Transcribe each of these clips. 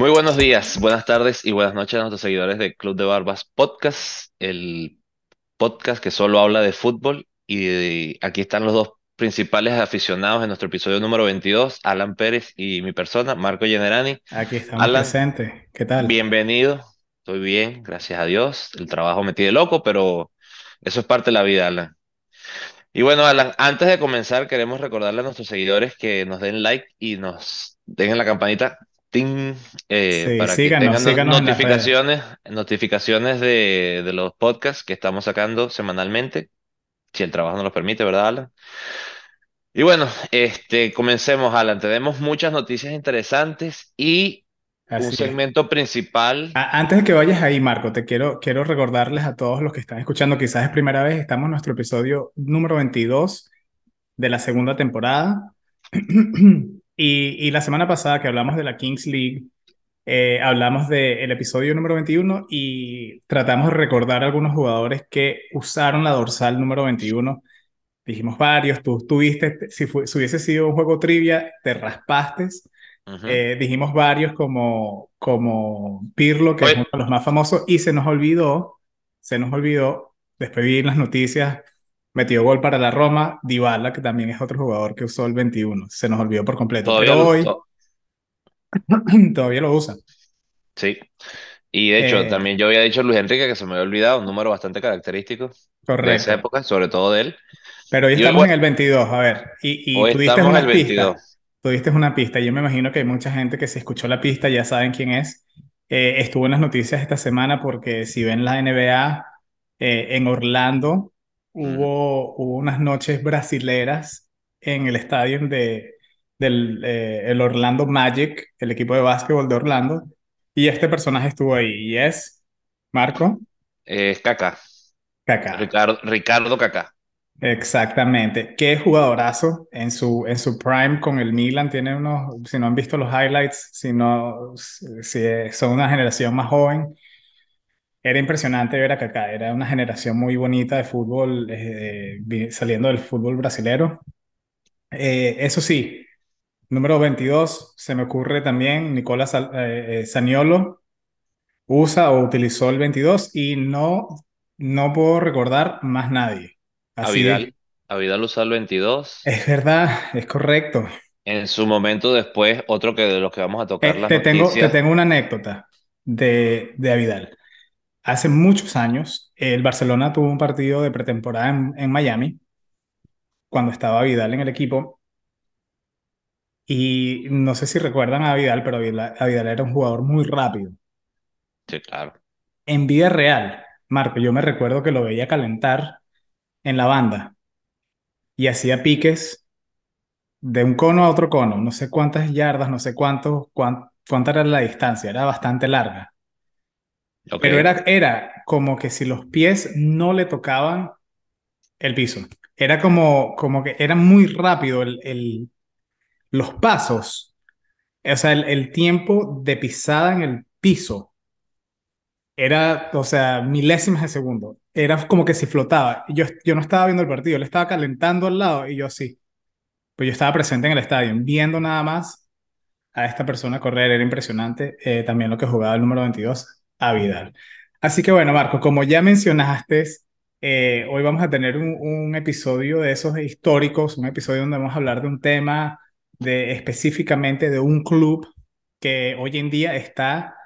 Muy buenos días, buenas tardes y buenas noches a nuestros seguidores de Club de Barbas Podcast, el podcast que solo habla de fútbol. Y aquí están los dos principales aficionados en nuestro episodio número 22, Alan Pérez y mi persona, Marco Generani. Aquí estamos Alan, presentes. ¿Qué tal? bienvenido. Estoy bien, gracias a Dios. El trabajo me tiene loco, pero eso es parte de la vida, Alan. Y bueno, Alan, antes de comenzar, queremos recordarle a nuestros seguidores que nos den like y nos den en la campanita ting, eh, Sí, para que síganos, tengan no- síganos notificaciones, notificaciones de, de los podcasts que estamos sacando semanalmente, si el trabajo nos lo permite, ¿verdad, Alan? Y bueno, este, comencemos, Alan. Tenemos muchas noticias interesantes y un Así es. segmento principal. A- Antes de que vayas ahí, Marco, te quiero, quiero recordarles a todos los que están escuchando, quizás es primera vez, estamos en nuestro episodio número 22 de la segunda temporada. Y, y la semana pasada que hablamos de la Kings League, eh, hablamos del episodio número 21 y tratamos de recordar algunos jugadores que usaron la dorsal número 21. Dijimos varios, tú tuviste, si, fue- si hubiese sido un juego trivia, te raspaste. Eh, dijimos varios como, como Pirlo, que es uno de los más famosos, y se nos olvidó, se nos olvidó, después vi en las noticias, metió gol para la Roma, Dybala, que también es otro jugador que usó el 21, se nos olvidó por completo, todavía, pero hoy to- todavía lo usa. sí. Y de hecho, Eh, también yo había dicho Luis Enrique que se me había olvidado, un número bastante característico de esa correcto, época, sobre todo de él. pero hoy Y hoy, estamos en el 22, a ver, y, y hoy tú diste estamos pistas, 22. tú diste una pista, yo me imagino que hay mucha gente que si escuchó la pista ya saben quién es. Eh, estuvo en las noticias esta semana porque si ven la NBA, eh, en Orlando. Hubo, hubo unas noches brasileras en el estadio de, del eh, el Orlando Magic, el equipo de básquetbol de Orlando, y este personaje estuvo ahí, y es Marco Es Kaká, Kaká. Ricardo, Ricardo Kaká. Exactamente. Qué jugadorazo en su, en su prime con el Milan. Tiene unos, si no han visto los highlights, si no, si son una generación más joven, era impresionante ver a Kaká. Era una generación muy bonita de fútbol, eh, saliendo del fútbol brasilero. Eh, eso sí, número 22, se me ocurre también Nicolás eh, eh, Zaniolo usa o utilizó el 22 y no, no puedo recordar más nadie. A Así Vidal, a Vidal usó el 22. es verdad, es correcto. En su momento después, otro que de los que vamos a tocar Eh, las te tengo, te tengo una anécdota de, de Vidal. Hace muchos años, el Barcelona tuvo un partido de pretemporada en, en Miami, cuando estaba Vidal en el equipo, y no sé si recuerdan a Vidal, pero Vidal, a Vidal era un jugador muy rápido. Sí, claro. En vida real, Marco, yo me recuerdo que lo veía calentar en la banda y hacía piques de un cono a otro cono, no sé cuántas yardas, no sé cuánto, cuán- cuánta era la distancia, era bastante larga. Pero era, era como que si los pies no le tocaban el piso. Era como, como que era muy rápido el, el- los pasos. O sea, el, el tiempo de pisada en el piso era, o sea, milésimas de segundo. Era como que si flotaba. Yo, yo no estaba viendo el partido, él estaba calentando al lado y yo sí. Pues yo estaba presente en el estadio, viendo nada más a esta persona correr, era impresionante. Eh, también lo que jugaba el número 22, a Vidal. Así que bueno, Marco, como ya mencionaste, eh, hoy vamos a tener un, un episodio de esos históricos, un episodio donde vamos a hablar de un tema de específicamente de un club que hoy en día está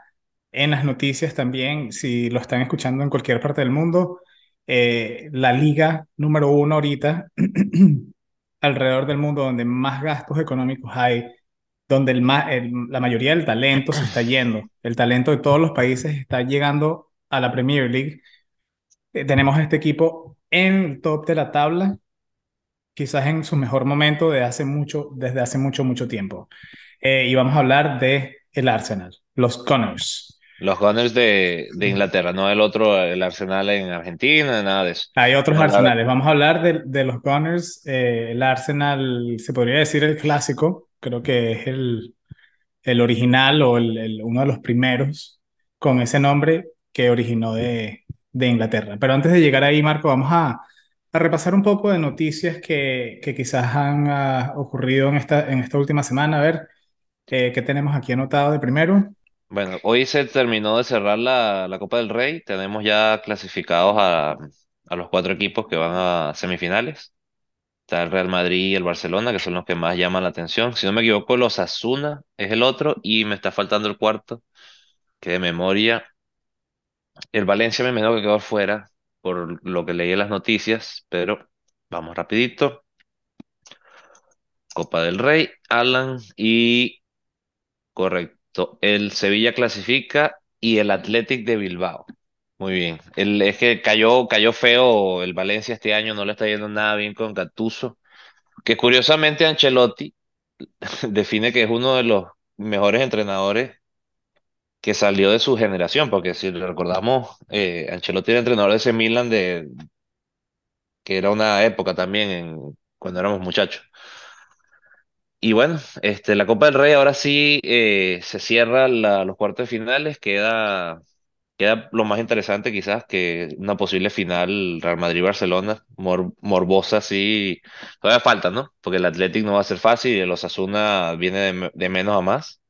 en las noticias también, si lo están escuchando en cualquier parte del mundo, eh, la liga número uno ahorita alrededor del mundo donde más gastos económicos hay, donde el ma- el- la mayoría del talento se está yendo, el talento de todos los países está llegando a la Premier League. Eh, tenemos este equipo en el top de la tabla, quizás en su mejor momento de hace mucho, desde hace mucho, mucho tiempo. Eh, y vamos a hablar de el Arsenal, los Gunners. Los Gunners de, de Inglaterra, no el otro, el Arsenal en Argentina, nada de eso. Hay otros Vamos Arsenales. Vamos a hablar de, de los Gunners. Eh, el Arsenal, se podría decir el clásico. Creo que es el, el original o el, el- uno de los primeros con ese nombre que originó de, de Inglaterra. Pero antes de llegar ahí, Marco, vamos a, a repasar un poco de noticias que, que quizás han ah, ocurrido en esta, en esta última semana. A ver, eh, ¿qué tenemos aquí anotado de primero? Bueno, hoy se terminó de cerrar la, la Copa del Rey. Tenemos ya clasificados a, a los cuatro equipos que van a semifinales. Está el Real Madrid y el Barcelona, que son los que más llaman la atención. Si no me equivoco, los Asuna es el otro y me está faltando el cuarto, que de memoria. El Valencia me imagino que quedó fuera por lo que leí en las noticias, pero vamos rapidito. Copa del Rey, Alan y correcto. El Sevilla clasifica y el Athletic de Bilbao. Muy bien. El, es que cayó, cayó feo el Valencia este año, no le está yendo nada bien con Gattuso. Que curiosamente Ancelotti define que es uno de los mejores entrenadores que salió de su generación, porque si recordamos, eh, Ancelotti era entrenador de ese Milan de, que era una época también en, cuando éramos muchachos. Y bueno, este, la Copa del Rey ahora sí eh, se cierra los cuartos de finales, queda, queda lo más interesante quizás que una posible final Real Madrid-Barcelona, mor- morbosa sí, todavía falta, ¿no? Porque el Athletic no va a ser fácil y el Osasuna viene de, de menos a más.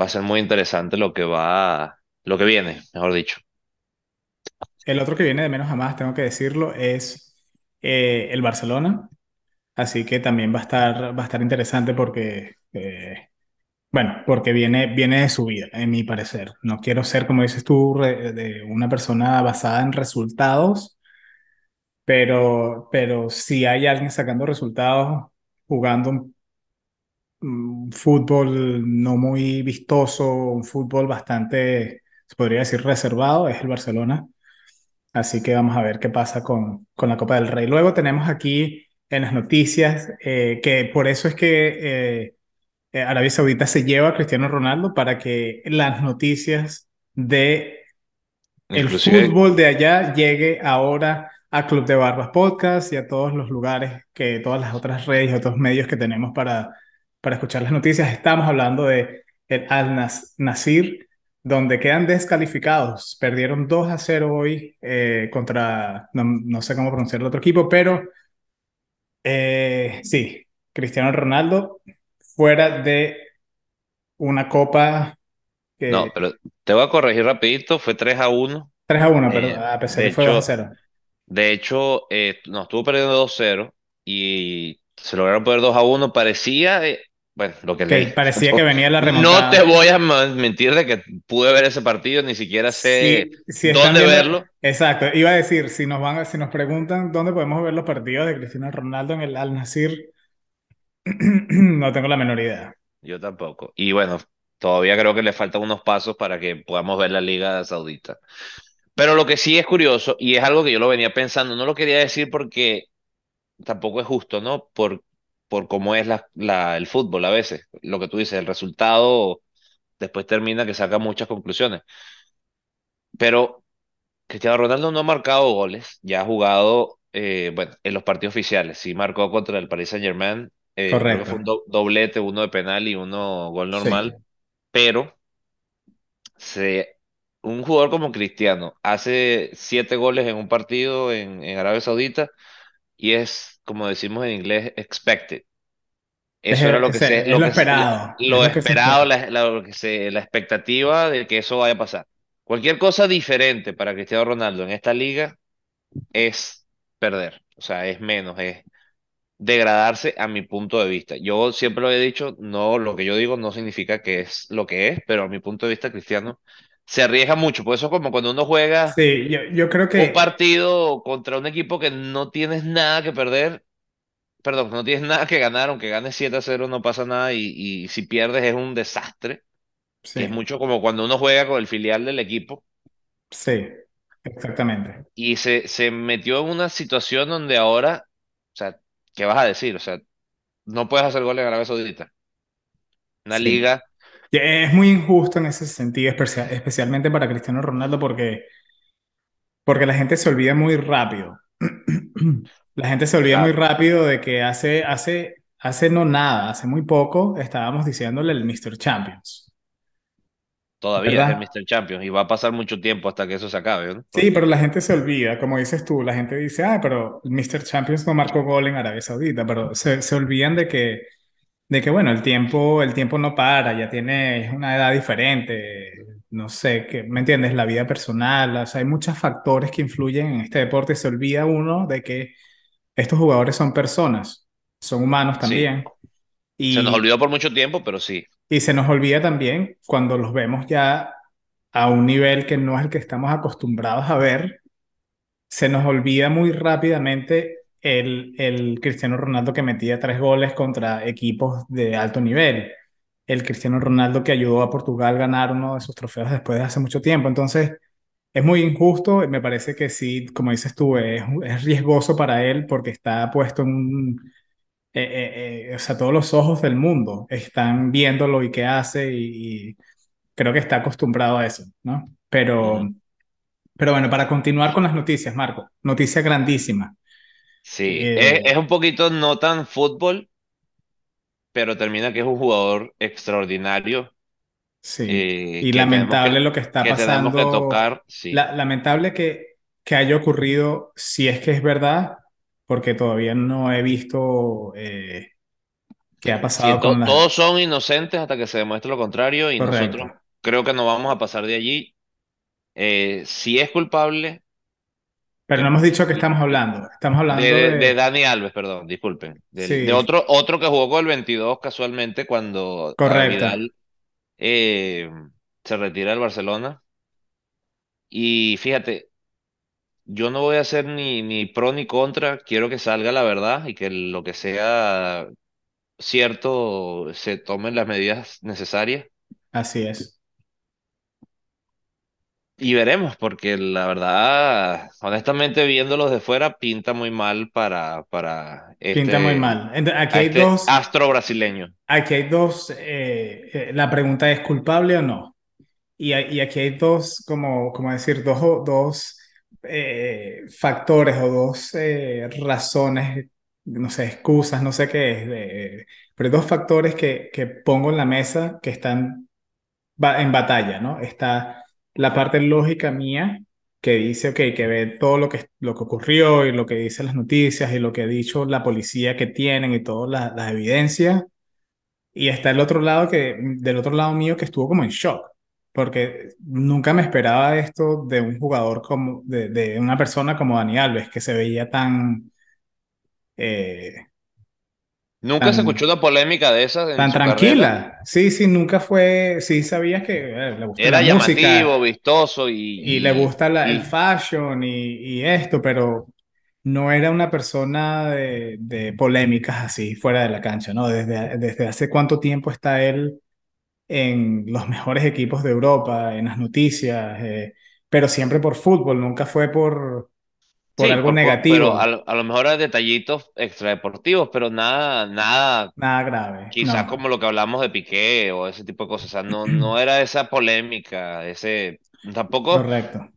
Va a ser muy interesante lo que va, lo que viene, mejor dicho. El otro que viene de menos a más, tengo que decirlo, es eh, el Barcelona. Así que también va a estar, va a estar interesante porque, eh, bueno, porque viene, viene de su vida, en mi parecer. No quiero ser, como dices tú, re- de una persona basada en resultados, pero, pero si hay alguien sacando resultados, jugando un, un fútbol no muy vistoso, un fútbol bastante, se podría decir, reservado, es el Barcelona. Así que vamos a ver qué pasa con, con la Copa del Rey. Luego tenemos aquí en las noticias eh, que por eso es que eh, Arabia Saudita se lleva a Cristiano Ronaldo para que las noticias de el fútbol de allá llegue ahora a Club de Barbas Podcast y a todos los lugares, que todas las otras redes y otros medios que tenemos para, para escuchar las noticias. Estamos hablando de el Al Nas Nasir, donde quedan descalificados. Perdieron 2 a 0 hoy eh, contra, no, no, sé cómo pronunciar el otro equipo, pero eh, sí, Cristiano Ronaldo fuera de una copa no, que pero te voy a corregir rapidito, fue 3 a uno 3 a 1, pero Eh, a pesar de que fue 2 a hecho, 0. De hecho, eh, no, estuvo perdiendo dos cero y se lograron poner 2 a uno Parecía, eh, bueno, lo que que parecía que venía la No te remontada. voy a mentir de que pude ver ese partido, ni siquiera sé Si, si dónde viendo, verlo. exacto, iba a decir, si nos van, a- si nos preguntan dónde podemos ver los partidos de Cristiano Ronaldo en el Al Nassr, no tengo la menor idea. Yo tampoco. Y bueno, todavía creo que le faltan unos pasos para que podamos ver la Liga Saudita. Pero lo que sí es curioso, y es algo que yo lo venía pensando, no lo quería decir porque tampoco es justo, ¿no? Por, por cómo es la, el fútbol a veces. Lo que tú dices, el resultado después termina que saca muchas conclusiones. Pero Cristiano Ronaldo no ha marcado goles, ya ha jugado, eh, en los partidos oficiales. Sí marcó contra el Paris Saint-Germain, eh, Correcto. fue un do- doblete, uno de penal y uno gol Sí. normal. Pero se, un jugador como Cristiano hace siete goles en un partido en, en Arabia Saudita y es, como decimos en inglés, expected. Es, Eso era lo que es, se, es lo lo que se- esperado, es lo lo que se esperado, espera. la, la- lo que se, la expectativa de que eso vaya a pasar. Cualquier cosa diferente para Cristiano Ronaldo en esta liga es perder, o sea, es menos, es degradarse a mi punto de vista. Yo siempre lo he dicho, no, lo que yo digo no significa que es lo que es, pero a mi punto de vista, Cristiano se arriesga mucho. Por eso es como cuando uno juega Sí, yo, yo creo un que, partido contra un equipo que no tienes nada que perder perdón, no tienes nada que ganar, aunque ganes 7 a cero no pasa nada y, y si pierdes es un desastre, que es sí, mucho como cuando uno juega con el filial del equipo sí, exactamente. y se, se metió en una situación donde ahora, o sea, ¿qué vas a decir? O sea, no puedes hacer goles en Arabia Saudita. Una Sí. liga, Es muy injusto en ese sentido, especia- especialmente para Cristiano Ronaldo, porque Porque la gente se olvida muy rápido. La gente se olvida muy rápido de que hace, hace, hace no nada, hace muy poco estábamos diciéndole el Mr. Champions, todavía es el ¿verdad? Mr. Champions y va a pasar mucho tiempo hasta que eso se acabe, ¿no? Sí, pero la gente se olvida, como dices tú, la gente dice, ah, pero el Mr. Champions no marcó gol en Arabia Saudita, pero se, se olvidan de que, de que bueno, el tiempo, el tiempo no para, ya tienes una edad diferente, no sé, que, ¿me entiendes? La vida personal, o sea, hay muchos factores que influyen en este deporte y se olvida uno de que estos jugadores son personas, son humanos Sí, también. se nos Y, olvidó por mucho tiempo, pero sí. Y se nos olvida también cuando los vemos ya a un nivel que no es el que estamos acostumbrados a ver, se nos olvida muy rápidamente el, el Cristiano Ronaldo que metía tres goles contra equipos de alto nivel, el Cristiano Ronaldo que ayudó a Portugal a ganar uno de sus trofeos después de hace mucho tiempo. Entonces, es muy injusto, me parece que sí, como dices tú, es, es riesgoso para él porque está puesto en un... eh, eh, eh, o sea, todos los ojos del mundo están viéndolo y qué hace y, y creo que está acostumbrado a eso, ¿no? Pero, pero bueno, para continuar con las noticias, Marco, noticia grandísima. Sí, es, Eh, es un poquito no tan fútbol, pero termina que es un jugador extraordinario sí, y que que, lamentable lo que está que tenemos que pasando, tocar, sí. la- lamentable que, que haya ocurrido, si es que es verdad, porque todavía no he visto eh, qué ha Sí, pasado to- con las... todos son inocentes hasta que se demuestre lo contrario y Correcto. nosotros creo que no vamos a pasar de allí. Eh, si es culpable, Pero no que- hemos dicho que estamos hablando, estamos de, hablando de, de de... Dani Alves, perdón, disculpen, de, Sí, otro, otro que jugó con el 22 casualmente cuando correcto, Vidal eh, se retira del Barcelona. Y fíjate, yo no voy a ser ni, ni pro ni contra, quiero que salga la verdad y que lo que sea cierto se tomen las medidas necesarias. así es. Y veremos, porque la verdad, honestamente, viéndolos de fuera, pinta muy mal para, para Pinta muy este, mal. Ent- Aquí a hay este dos, astro brasileño. aquí hay dos, eh, eh, la pregunta es culpable o no. Y, y aquí hay dos, como, como decir, dos, dos eh, factores o dos eh, razones, no sé, excusas, no sé qué es, de- pero dos factores que, que pongo en la mesa que están en batalla, ¿no? Está la parte lógica mía que dice, ok, que ve todo lo que, lo que ocurrió y lo que dicen las noticias y lo que ha dicho la policía que tienen y todas las las evidencias y está el otro lado que, del otro lado mío que estuvo como en shock, porque nunca me esperaba esto de un jugador como, de, de una persona como Dani Alves, que se veía tan, eh, Nunca se tan, escuchó una polémica de esas en tan su carrera. tranquila. Sí, sí, nunca fue, sí sabías que eh, le gusta la Era llamativo, música vistoso y le y, gusta la- y, el y fashion y, y esto, pero no era una persona de, de polémicas así fuera de la cancha, ¿no? Desde, desde hace cuánto tiempo está él en los mejores equipos de Europa, en las noticias, eh, pero siempre por fútbol, nunca fue por, por sí, algo por- por- pero a, negativo, lo a lo mejor hay detallitos extradeportivos, pero nada, nada, nada grave, quizás no, como lo que hablamos de Piqué o ese tipo de cosas. O sea, no, no era esa polémica, ese, tampoco. correcto,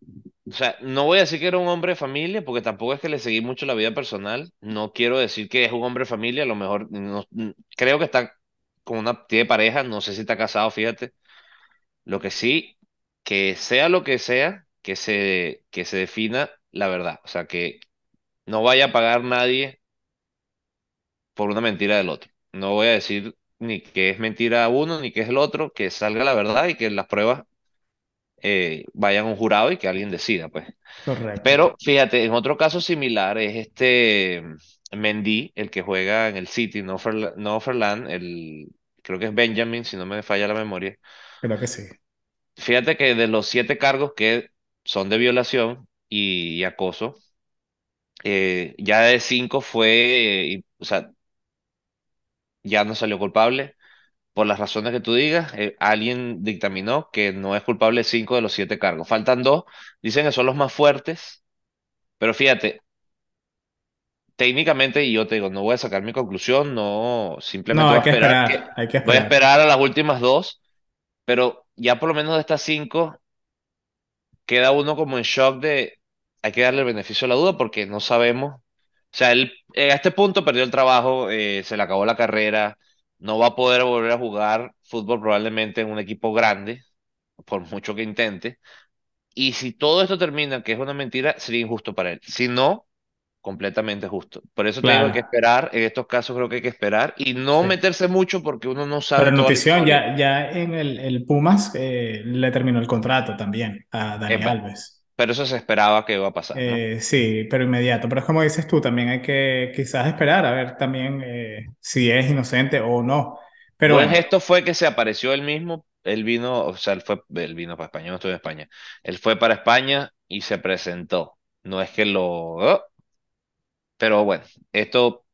O sea, no voy a decir que era un hombre de familia, porque tampoco es que le seguí mucho la vida personal. No quiero decir que es un hombre de familia, a lo mejor no- creo que está con una, tiene pareja, no sé si está casado, fíjate. Lo que sí, que sea lo que sea, que se, que se defina la verdad. O sea, que no vaya a pagar nadie por una mentira del otro. No voy a decir ni que es mentira uno, ni que es el otro, que salga la verdad y que las pruebas eh, vayan a un jurado y que alguien decida, pues. correcto, Pero fíjate, en otro caso similar es este Mendy, el que juega en el City, no Ferla- no Ferland, el, creo que es Benjamin, si no me falla la memoria. creo que sí, Fíjate que de los siete cargos que son de violación y, y acoso, eh, ya de cinco fue, eh, y- o sea, ya no salió culpable. Por las razones que tú digas, eh, alguien dictaminó que no es culpable cinco de los siete cargos. Faltan dos, dicen que son los más fuertes, pero fíjate, técnicamente, y yo te digo, no voy a sacar mi conclusión, no, no, simplemente voy hay a que esperar que, esperar, hay que voy a esperar, esperar a las últimas dos, pero ya por lo menos de estas cinco, queda uno como en shock de, hay que darle el beneficio a la duda porque no sabemos, o sea, él eh, a este punto perdió el trabajo, eh, se le acabó la carrera, no va a poder volver a jugar fútbol probablemente en un equipo grande, por mucho que intente, y si todo esto termina, que es una mentira, sería injusto para él. Si no, completamente justo. Por eso te digo, hay que Claro, esperar, en estos casos creo que hay que esperar y no sí. meterse mucho porque uno no Pero sabe la notición, ya, ya en el, el Pumas eh, le terminó el contrato también a Dani Epa, Alves. pero eso se esperaba que iba a pasar, ¿no? Eh, sí, pero inmediato. Pero es como dices tú, también hay que quizás esperar a ver también eh, si es inocente o no. Pero Buen bueno, gesto fue que se apareció él mismo, él vino, o sea, él fue, él vino para España, no estoy en España, él fue para España y se presentó. No es que lo, oh, pero bueno, esto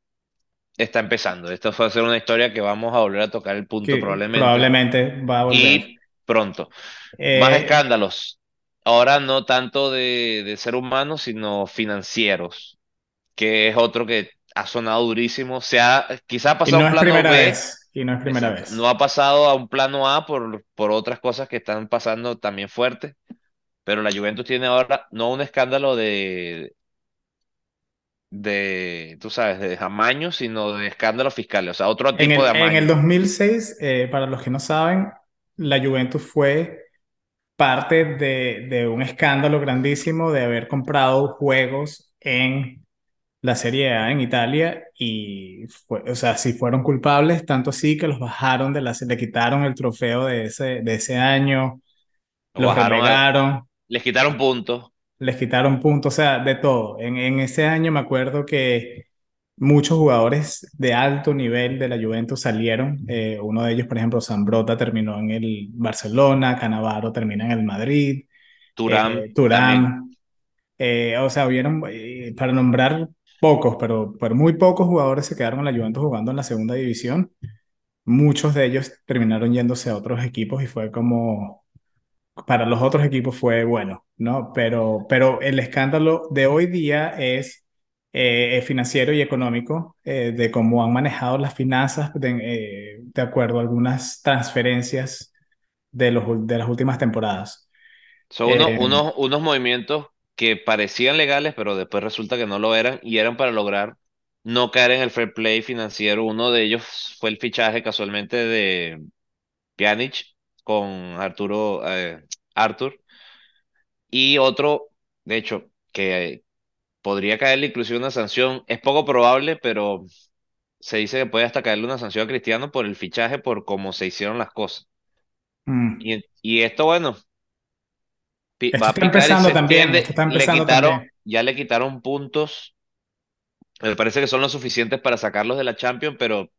está empezando. Esto va a ser una historia que vamos a volver a tocar el punto probablemente probablemente va a volver. y pronto. Más Eh, escándalos. Ahora no tanto de, de ser humano, sino financieros, que es otro que ha sonado durísimo. Se ha, quizá ha y pasado no un es plano primera B, vez, y no es primera exacto. No vez. ha pasado a un plano A por, por otras cosas que están pasando también fuertes, pero la Juventus tiene ahora no un escándalo de, de, tú sabes, de amaño, sino de escándalos fiscales, o sea, otro tipo de el, en el amaño. 2006, eh, para los que no saben, la Juventus fue parte de, de un escándalo grandísimo de haber comprado juegos en la Serie A en Italia y fue, o sea, sí fueron culpables, tanto así que los bajaron de la, le quitaron el trofeo de ese, de ese año, Lo los bajaron, a- relegaron, les quitaron puntos. Les quitaron puntos, o sea, de todo. En, en ese año me acuerdo que muchos jugadores de alto nivel de la Juventus salieron. Eh, uno de ellos, por ejemplo, Zambrotta terminó en el Barcelona, Cannavaro termina en el Madrid, Turán eh. Thuram, eh, o sea, hubieron, eh, para nombrar pocos, pero, pero muy pocos jugadores se quedaron en la Juventus jugando en la segunda división. Muchos de ellos terminaron yéndose a otros equipos y fue como, para los otros equipos fue bueno, ¿no? Pero, pero el escándalo de hoy día es eh, financiero y económico, eh, de cómo han manejado las finanzas de, eh, de acuerdo a algunas transferencias de, los, de las últimas temporadas. Son unos, Eh, unos, unos movimientos que parecían legales, pero después resulta que no lo eran y eran para lograr no caer en el fair play financiero. Uno de ellos fue el fichaje casualmente de Pjanic con Arturo, eh, Arthur y otro, de hecho, que podría caerle inclusive una sanción. Es poco probable, pero se dice que puede hasta caerle una sanción a Cristiano por el fichaje, por cómo se hicieron las cosas. mm. Y, y esto, bueno. va a está y empezando se también, Le quitaron, ya le quitaron puntos. Me parece que son lo suficientes para sacarlos de la Champions, pero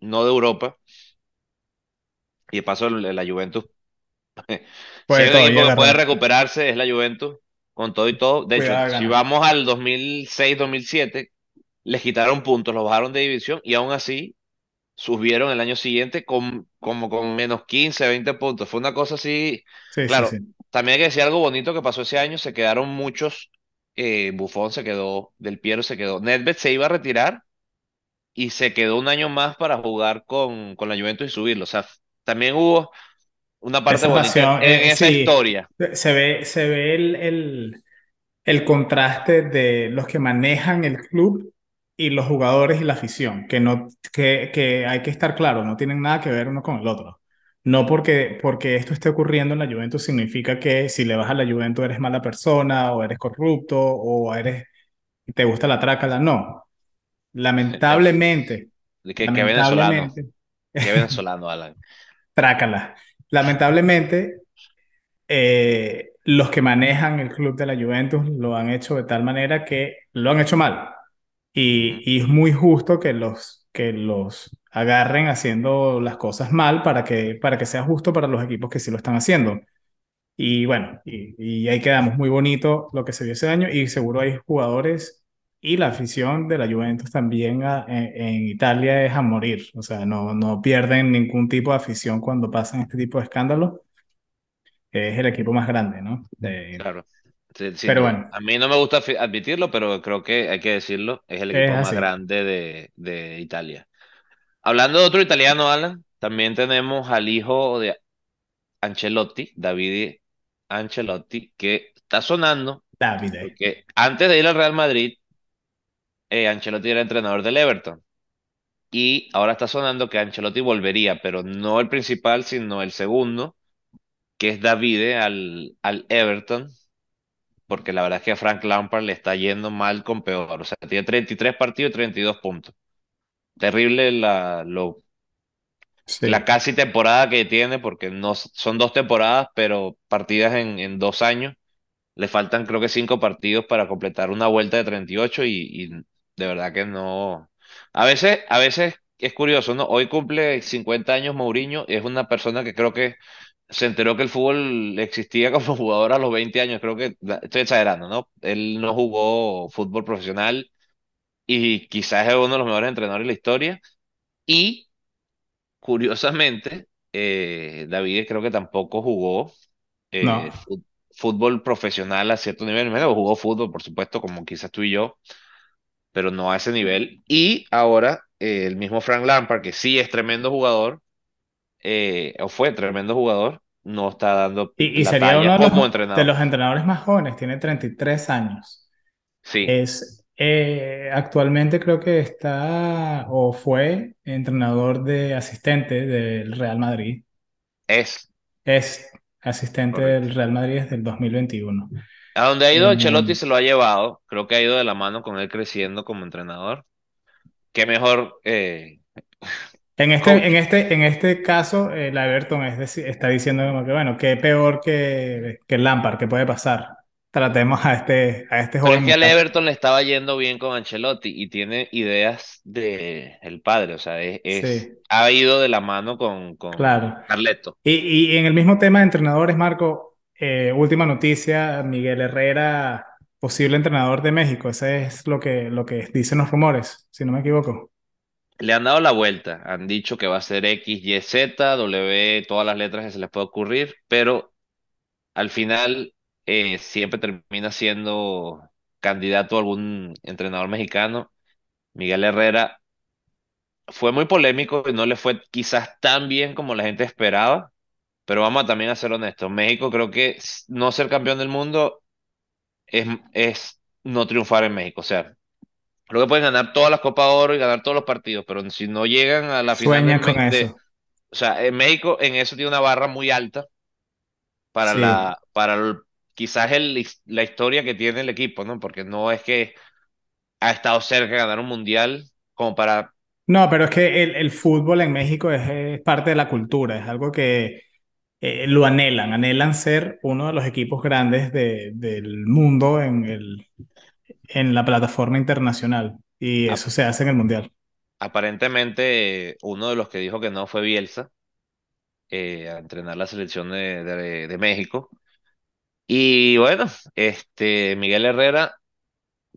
no de Europa. Y de paso, la Juventus, si Puede equipo que recuperarse, es la Juventus, con todo y todo. De hecho, Cuidado si vamos al 2006-2007, les quitaron puntos, los bajaron de división y aún así subieron el año siguiente con, como con menos 15, 20 puntos. Fue una cosa así, Sí, claro, sí. también hay que decir algo bonito que pasó ese año, se quedaron muchos, eh, Buffon se quedó, Del Piero se quedó, Nedved se iba a retirar y se quedó un año más para jugar con, con la Juventus y subirlo. O sea, también hubo una parte Esa bonita en, pasión, en eh, esa sí, historia. se ve, se ve el, el, el contraste de los que manejan el club y los jugadores y la afición, que, no, que, que hay que estar claro, no tienen nada que ver uno con el otro. No porque, porque esto esté ocurriendo en la Juventus significa que si le vas a la Juventus eres mala persona o eres corrupto o eres, te gusta la trácala. No, lamentablemente, que, que venezolano, lamentablemente, que venezolano, Alan. Trácala. Lamentablemente, eh, los que manejan el club de la Juventus lo han hecho de tal manera que lo han hecho mal. Y es muy justo que los, que los agarren haciendo las cosas mal para que, para que sea justo para los equipos que sí lo están haciendo. Y bueno, y, y ahí quedamos. Muy bonito lo que se vio ese año y seguro hay jugadores y la afición de la Juventus también a- en, en Italia es a morir. O sea, no, no pierden ningún tipo de afición cuando pasan este tipo de escándalos. Es el equipo más grande, ¿no? De- claro, sí, sin pero duda. bueno, A mí no me gusta admitirlo, pero creo que hay que decirlo, es el es equipo más así. grande de, de Italia. Hablando de otro italiano, Alan, también tenemos al hijo de Ancelotti, Davide Ancelotti, que está sonando, Davide. porque antes de ir al Real Madrid, eh, Ancelotti era entrenador del Everton. Y ahora está sonando que Ancelotti volvería, pero no el principal, sino el segundo, que es Davide al, al Everton. porque la verdad es que a Frank Lampard le está yendo mal con peor. O sea, tiene 33 partidos y 32 puntos. Terrible la, lo, la casi temporada que tiene, porque no son dos temporadas, pero partidas en, en dos años. Le faltan creo que cinco partidos para completar una vuelta de 38 y, y de verdad que no. A veces, a veces es curioso, ¿no? Hoy cumple 50 años Mourinho, es una persona que creo que se enteró que el fútbol existía como jugador a los 20 años, creo que estoy exagerando, ¿no? Él no jugó fútbol profesional y quizás es uno de los mejores entrenadores de la historia. Y curiosamente, eh, David creo que tampoco jugó eh, no. fútbol profesional a cierto nivel. Bueno, jugó fútbol, por supuesto, como quizás tú y yo, pero no a ese nivel. Y ahora eh, el mismo Frank Lampard, que sí es tremendo jugador, eh, o fue tremendo jugador, no está dando Y, y la sería uno de los, de entrenadores más jóvenes, tiene 33 años. Sí, Es, eh, actualmente creo que está o fue entrenador de asistente del Real Madrid. es Es asistente correcto. del Real Madrid desde el 2021. A donde ha ido Ancelotti Eh, se lo ha llevado, creo que ha ido de la mano con él creciendo como entrenador. Qué mejor eh, en este, coach. en este, en este caso, el Everton es está diciendo como que, bueno, qué peor que, que Lampard, ¿qué puede pasar? Tratemos a este, a este Pero joven es que al. Everton le estaba yendo bien con Ancelotti y tiene ideas de el padre, o sea, es, es- Sí, ha ido de la mano con, con claro. Carleto. Y, y en el mismo tema de entrenadores, Marco, eh, última noticia, Miguel Herrera, posible entrenador de México. Ese es lo que, lo que dicen los rumores, si no me equivoco. Le han dado la vuelta, han dicho que va a ser X, Y, Z, W, todas las letras que se les puede ocurrir, pero al final eh, siempre termina siendo candidato a algún entrenador mexicano. Miguel Herrera fue muy polémico y no le fue quizás tan bien como la gente esperaba, pero vamos a también a ser honestos. México creo que no ser campeón del mundo es, es no triunfar en México. O sea, creo que pueden ganar todas las Copas de Oro y ganar todos los partidos, pero si no llegan a la final Sueña con Me- de eso. o sea, en México en eso tiene una barra muy alta para Sí. la, para el- quizás el, la historia que tiene el equipo, ¿no? Porque no es que ha estado cerca de ganar un mundial como para, No, pero es que el, el fútbol en México es, es parte de la cultura, es algo que eh, lo anhelan, anhelan ser uno de los equipos grandes de- del mundo en el, en la plataforma internacional y ap- eso se hace en el Mundial. aparentemente, uno de los que dijo que no fue Bielsa eh, a entrenar la selección de, de de México. Y bueno, este Miguel Herrera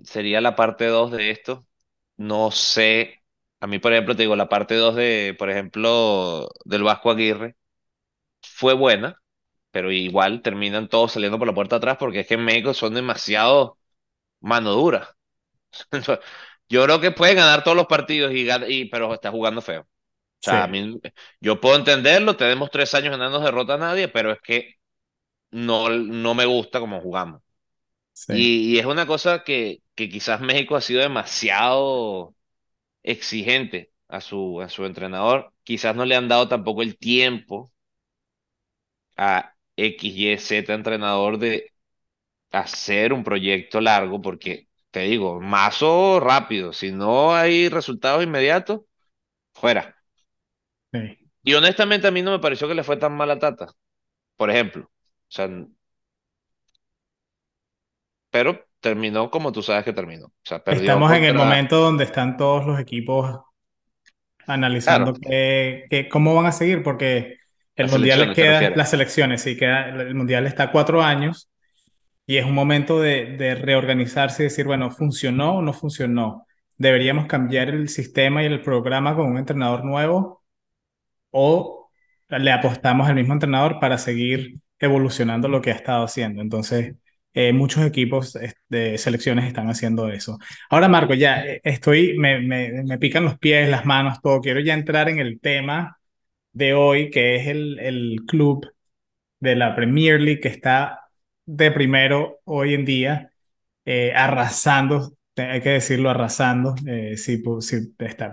sería la parte 2 de esto. No sé, a mí por ejemplo te digo, la parte 2 de, por ejemplo, del Vasco Aguirre fue buena, pero igual terminan todos saliendo por la puerta atrás porque es que en México son demasiado mano dura. Yo creo que pueden ganar todos los partidos y, pero está jugando feo. O Sí, sea, a mí, yo puedo entenderlo, tenemos tres años ganando derrota a nadie, pero es que no, no me gusta cómo jugamos. sí. Y, y es una cosa que, que quizás México ha sido demasiado exigente a su, a su entrenador. Quizás no le han dado tampoco el tiempo a X, Y, Z entrenador de hacer un proyecto largo, porque te digo, mazo rápido. Si no hay resultados inmediatos, fuera. sí. Y honestamente a mí no me pareció que le fue tan mal a Tata, por ejemplo. O sea, pero terminó como tú sabes que terminó. O sea, Estamos en el momento donde están todos los equipos Claro, analizando qué, qué- cómo van a seguir, porque el las Mundial queda, las selecciones, sí, queda, el Mundial está a cuatro años y es un momento de, de reorganizarse y decir, bueno, ¿funcionó o no funcionó? ¿Deberíamos cambiar el sistema y el programa con un entrenador nuevo o le apostamos al mismo entrenador para seguir evolucionando lo que ha estado haciendo? Entonces, eh, muchos equipos de selecciones están haciendo eso. Ahora, Marco, ya eh, estoy, me, me, me pican los pies, las manos, todo. Quiero ya entrar en el tema de hoy, que es el, el club de la Premier League que está de primero hoy en día, eh, arrasando, hay que decirlo, arrasando. Eh, si si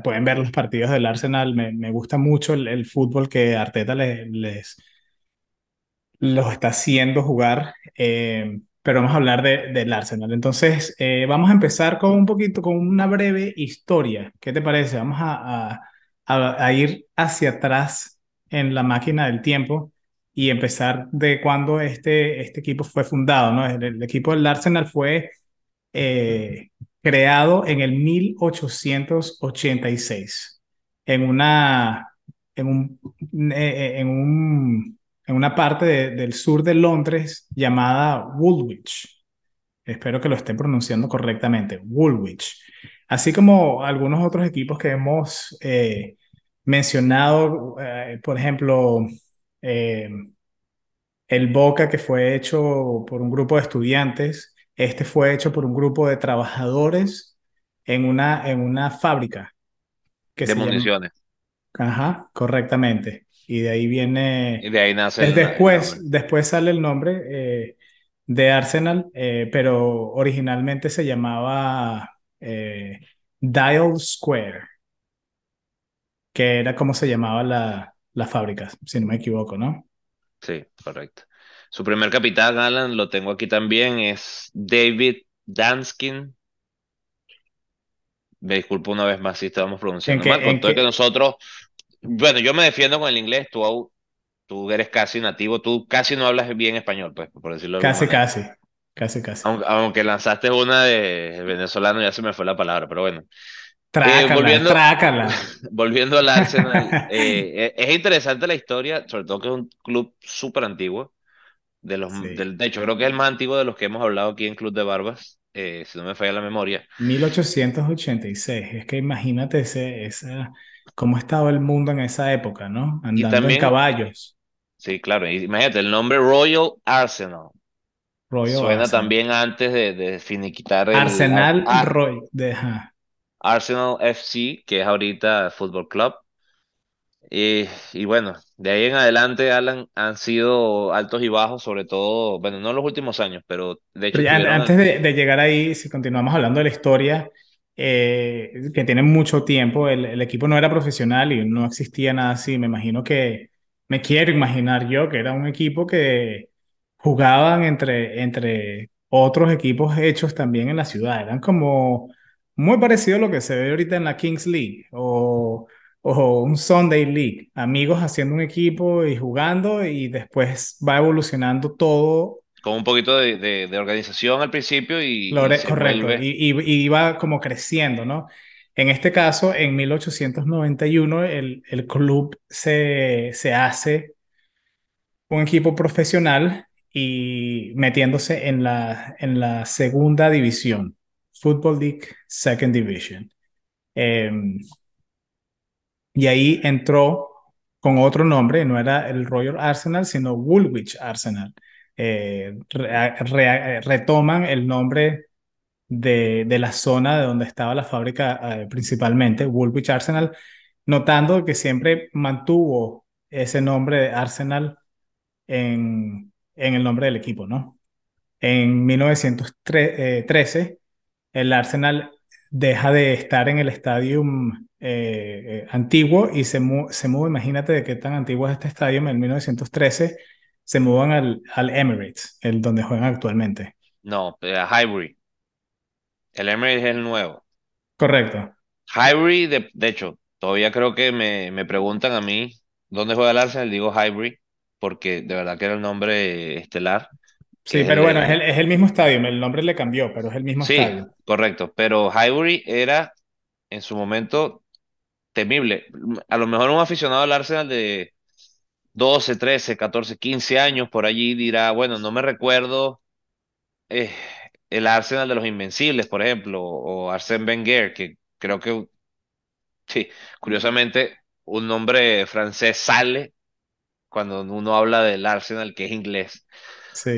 pueden ver los partidos del Arsenal, me, me gusta mucho el, el fútbol que Arteta les, les los está haciendo jugar. Eh, pero vamos a hablar de, del Arsenal. Entonces, vamos a empezar con un poquito, con una breve historia. ¿Qué te parece? Vamos a, a, a, a ir hacia atrás en la máquina del tiempo y empezar de cuando este, este equipo fue fundado, ¿no? El, el equipo del Arsenal fue eh, creado en el 1886 en una, en un, eh, en un, en una parte de, del sur de Londres llamada Woolwich. Espero que lo esté pronunciando correctamente, Woolwich. Así como algunos otros equipos que hemos eh, mencionado, eh, por ejemplo, eh, el Boca que fue hecho por un grupo de estudiantes, este fue hecho por un grupo de trabajadores en una, en una fábrica que de llama... municiones. Ajá, correctamente. Y de ahí Y viene... de ahí nace el después, después sale el nombre eh, de Arsenal, eh, pero originalmente se llamaba eh, Dial Square, que era como se llamaba la, la fábrica, si no me equivoco, ¿no? Sí, correcto. Su primer capitán, Alan, lo tengo aquí también, es David Danskin. Me disculpo una vez más si estábamos ¿En pronunciando mal, con que nosotros, bueno, yo me defiendo con el inglés, tú, tú eres casi nativo, tú casi no hablas bien español, pues, por decirlo Casi, casi, casi, casi. Aunque, aunque lanzaste una de venezolano, ya se me fue la palabra, pero bueno. Eh, Trácala, volviendo, trácala. volviendo al Arsenal, eh, es interesante la historia, sobre todo que es un club súper antiguo. De los, Sí. del, de hecho, creo que es el más antiguo de los que hemos hablado aquí en Club de Barbas, eh, si no me falla la memoria. 1886. Es que imagínate ese, esa, cómo estaba el mundo en esa época, ¿no? Andando en también, caballos. sí, claro, imagínate, el nombre Royal Arsenal Royal suena Arsenal. también antes de, de finiquitar el Ar- Arsenal A- Roy. De, ajá. Arsenal FC, que es ahorita Fútbol Club. Y, y bueno, de ahí en adelante, Alan, han sido altos y bajos, sobre todo, bueno, no en los últimos años, pero de hecho Pero ya antes de, de llegar ahí, si continuamos hablando de la historia, eh, que tiene mucho tiempo, el, el equipo no era profesional y no existía nada así. Me imagino que, me quiero imaginar yo que era un equipo que jugaban entre, entre otros equipos hechos también en la ciudad. Eran como muy parecido a lo que se ve ahorita en la Kings League o, o un Sunday League. Amigos haciendo un equipo y jugando y después va evolucionando todo con un poquito de, de- de organización al principio y, y correcto, y, y- y iba como creciendo, ¿no? En este caso, en 1891, el, el club se, se hace un equipo profesional y metiéndose en la, en la segunda división, Football League Second Division. Eh, y ahí entró con otro nombre, no era el Royal Arsenal, sino Woolwich Arsenal. Eh, re- re- retoman el nombre de, de la zona de donde estaba la fábrica eh, principalmente, Woolwich Arsenal, notando que siempre mantuvo ese nombre de Arsenal en, en el nombre del equipo, ¿no? En 1913, el Arsenal deja de estar en el estadio eh, eh, antiguo y se, mu se muda, imagínate de qué tan antiguo es este estadio, en 1913 se mudan al, al Emirates, el donde juegan actualmente. No, eh, Highbury. El Emirates es el nuevo. Correcto. Highbury, de, de hecho, todavía creo que me, me preguntan a mí dónde juega el Arsenal, digo Highbury, porque de verdad que era el nombre estelar, Sí, el pero bueno, es el, es el mismo estadio, el nombre le cambió, pero es el mismo Sí, estadio. correcto, pero Highbury era en su momento temible. A lo mejor un aficionado al Arsenal de 12, 13, 14, 15 años por allí dirá, bueno, no me recuerdo eh, el Arsenal de los Invencibles, por ejemplo, o Arsène Wenger, que creo que Sí, curiosamente, un nombre francés sale cuando uno habla del Arsenal, que es inglés.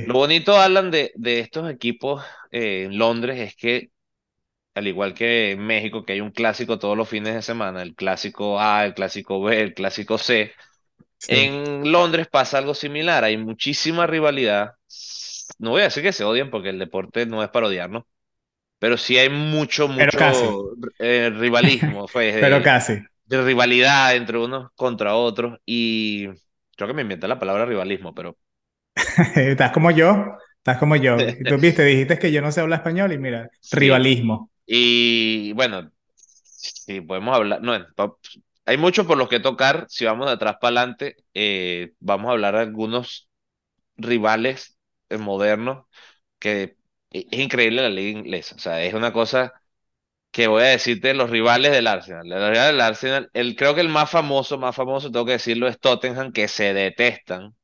Lo bonito, Alan, de, de estos equipos eh, en Londres es que, al igual que en México, que hay un clásico todos los fines de semana, el clásico A, el clásico B, el clásico C, sí. en Londres pasa algo similar, hay muchísima rivalidad. No voy a decir que se odian porque el deporte no es para odiarnos, pero sí hay mucho, mucho eh, rivalismo, pues, pero de, casi. de rivalidad entre unos contra otros y creo que me inventé la palabra rivalismo, pero Estás como yo. Estás como yo. Y tú viste, dijiste que yo no sé hablar español y mira, Sí. rivalismo. Y bueno, sí, podemos hablar. No, hay mucho por lo que tocar. Si vamos de atrás para adelante, eh, vamos a hablar de algunos rivales eh, modernos que e- es increíble la liga inglesa. O sea, es una cosa que voy a decirte los rivales del Arsenal. Los rivales del Arsenal, el, creo que el más famoso, más famoso, tengo que decirlo, es Tottenham, que se detestan.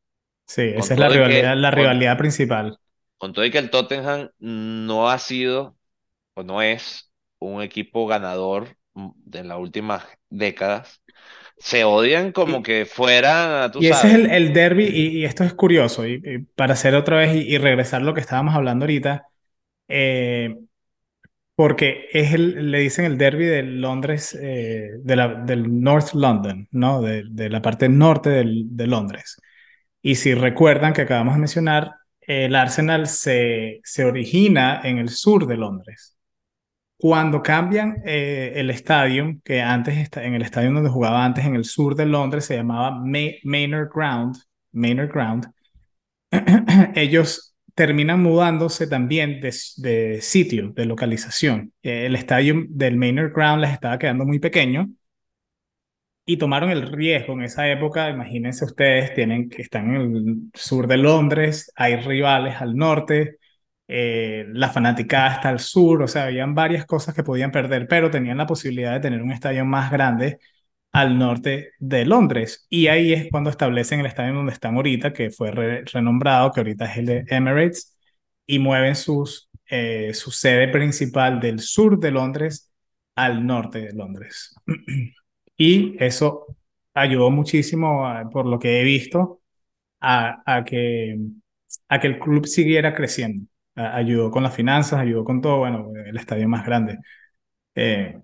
Sí, Con esa es la y que, rivalidad, la con, rivalidad principal. con todo y que el Tottenham no ha sido o no es un equipo ganador de las últimas décadas, se odian como Y, que fuera, tú y ese es sabes. el, el derby, y, y esto es curioso, y, y para hacer otra vez y, regresar lo que estábamos hablando ahorita, eh, porque es el, le dicen el derby de Londres, eh, de la, del North London, ¿no? De, de la parte norte del- de Londres. Y si recuerdan que acabamos de mencionar, el Arsenal se, se origina en el sur de Londres. Cuando cambian eh, el estadio, que antes está, en el estadio donde jugaba antes en el sur de Londres se llamaba Ma- Manor Ground, Manor Ground, ellos terminan mudándose también de, sitio, de localización. Eh, el estadio del Manor Ground les estaba quedando muy pequeño y tomaron el riesgo en esa época. Imagínense ustedes, tienen están en el sur de Londres, hay rivales al norte, eh, la fanaticada está al sur, o sea, habían varias cosas que podían perder, pero tenían la posibilidad de tener un estadio más grande al norte de Londres. Y ahí es cuando establecen el estadio donde están ahorita, que fue re renombrado, que ahorita es el Emirates, y mueven eh, su sede principal del sur de Londres al norte de Londres. Y eso ayudó muchísimo, a- por lo que he visto, a, a que, a que el club siguiera creciendo. A- ayudó con las finanzas, ayudó con todo, bueno, el estadio más grande. Eh,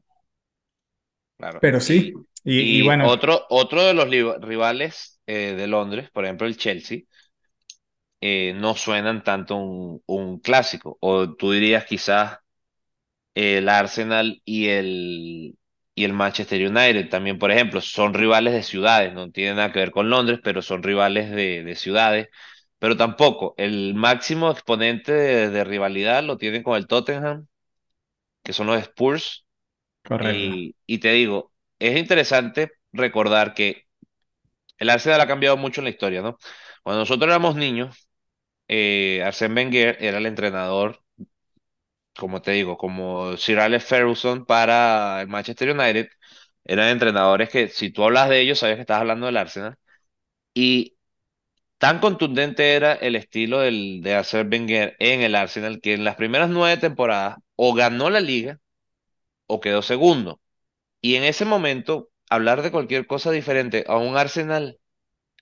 Claro. pero sí, y, y y bueno, otro, otro de los rivales eh, de Londres, por ejemplo el Chelsea, eh, no suenan tanto un, un clásico. O tú dirías quizás el Arsenal y el, y el Manchester United también, por ejemplo, son rivales de ciudades, no tienen nada que ver con Londres, pero son rivales de, de ciudades. Pero tampoco, el máximo exponente de, de rivalidad lo tienen con el Tottenham, que son los Spurs. correcto. Y, y te digo, es interesante recordar que el Arsenal ha cambiado mucho en la historia, ¿no? Cuando nosotros éramos niños, eh, Arsène Wenger era el entrenador como te digo, como Sir Alex Ferguson para el Manchester United, eran entrenadores que si tú hablas de ellos, sabías que estabas hablando del Arsenal. Y tan contundente era el estilo de Arsène Wenger en el Arsenal que en las primeras nueve temporadas o ganó la liga o quedó segundo. Y en ese momento, hablar de cualquier cosa diferente a un Arsenal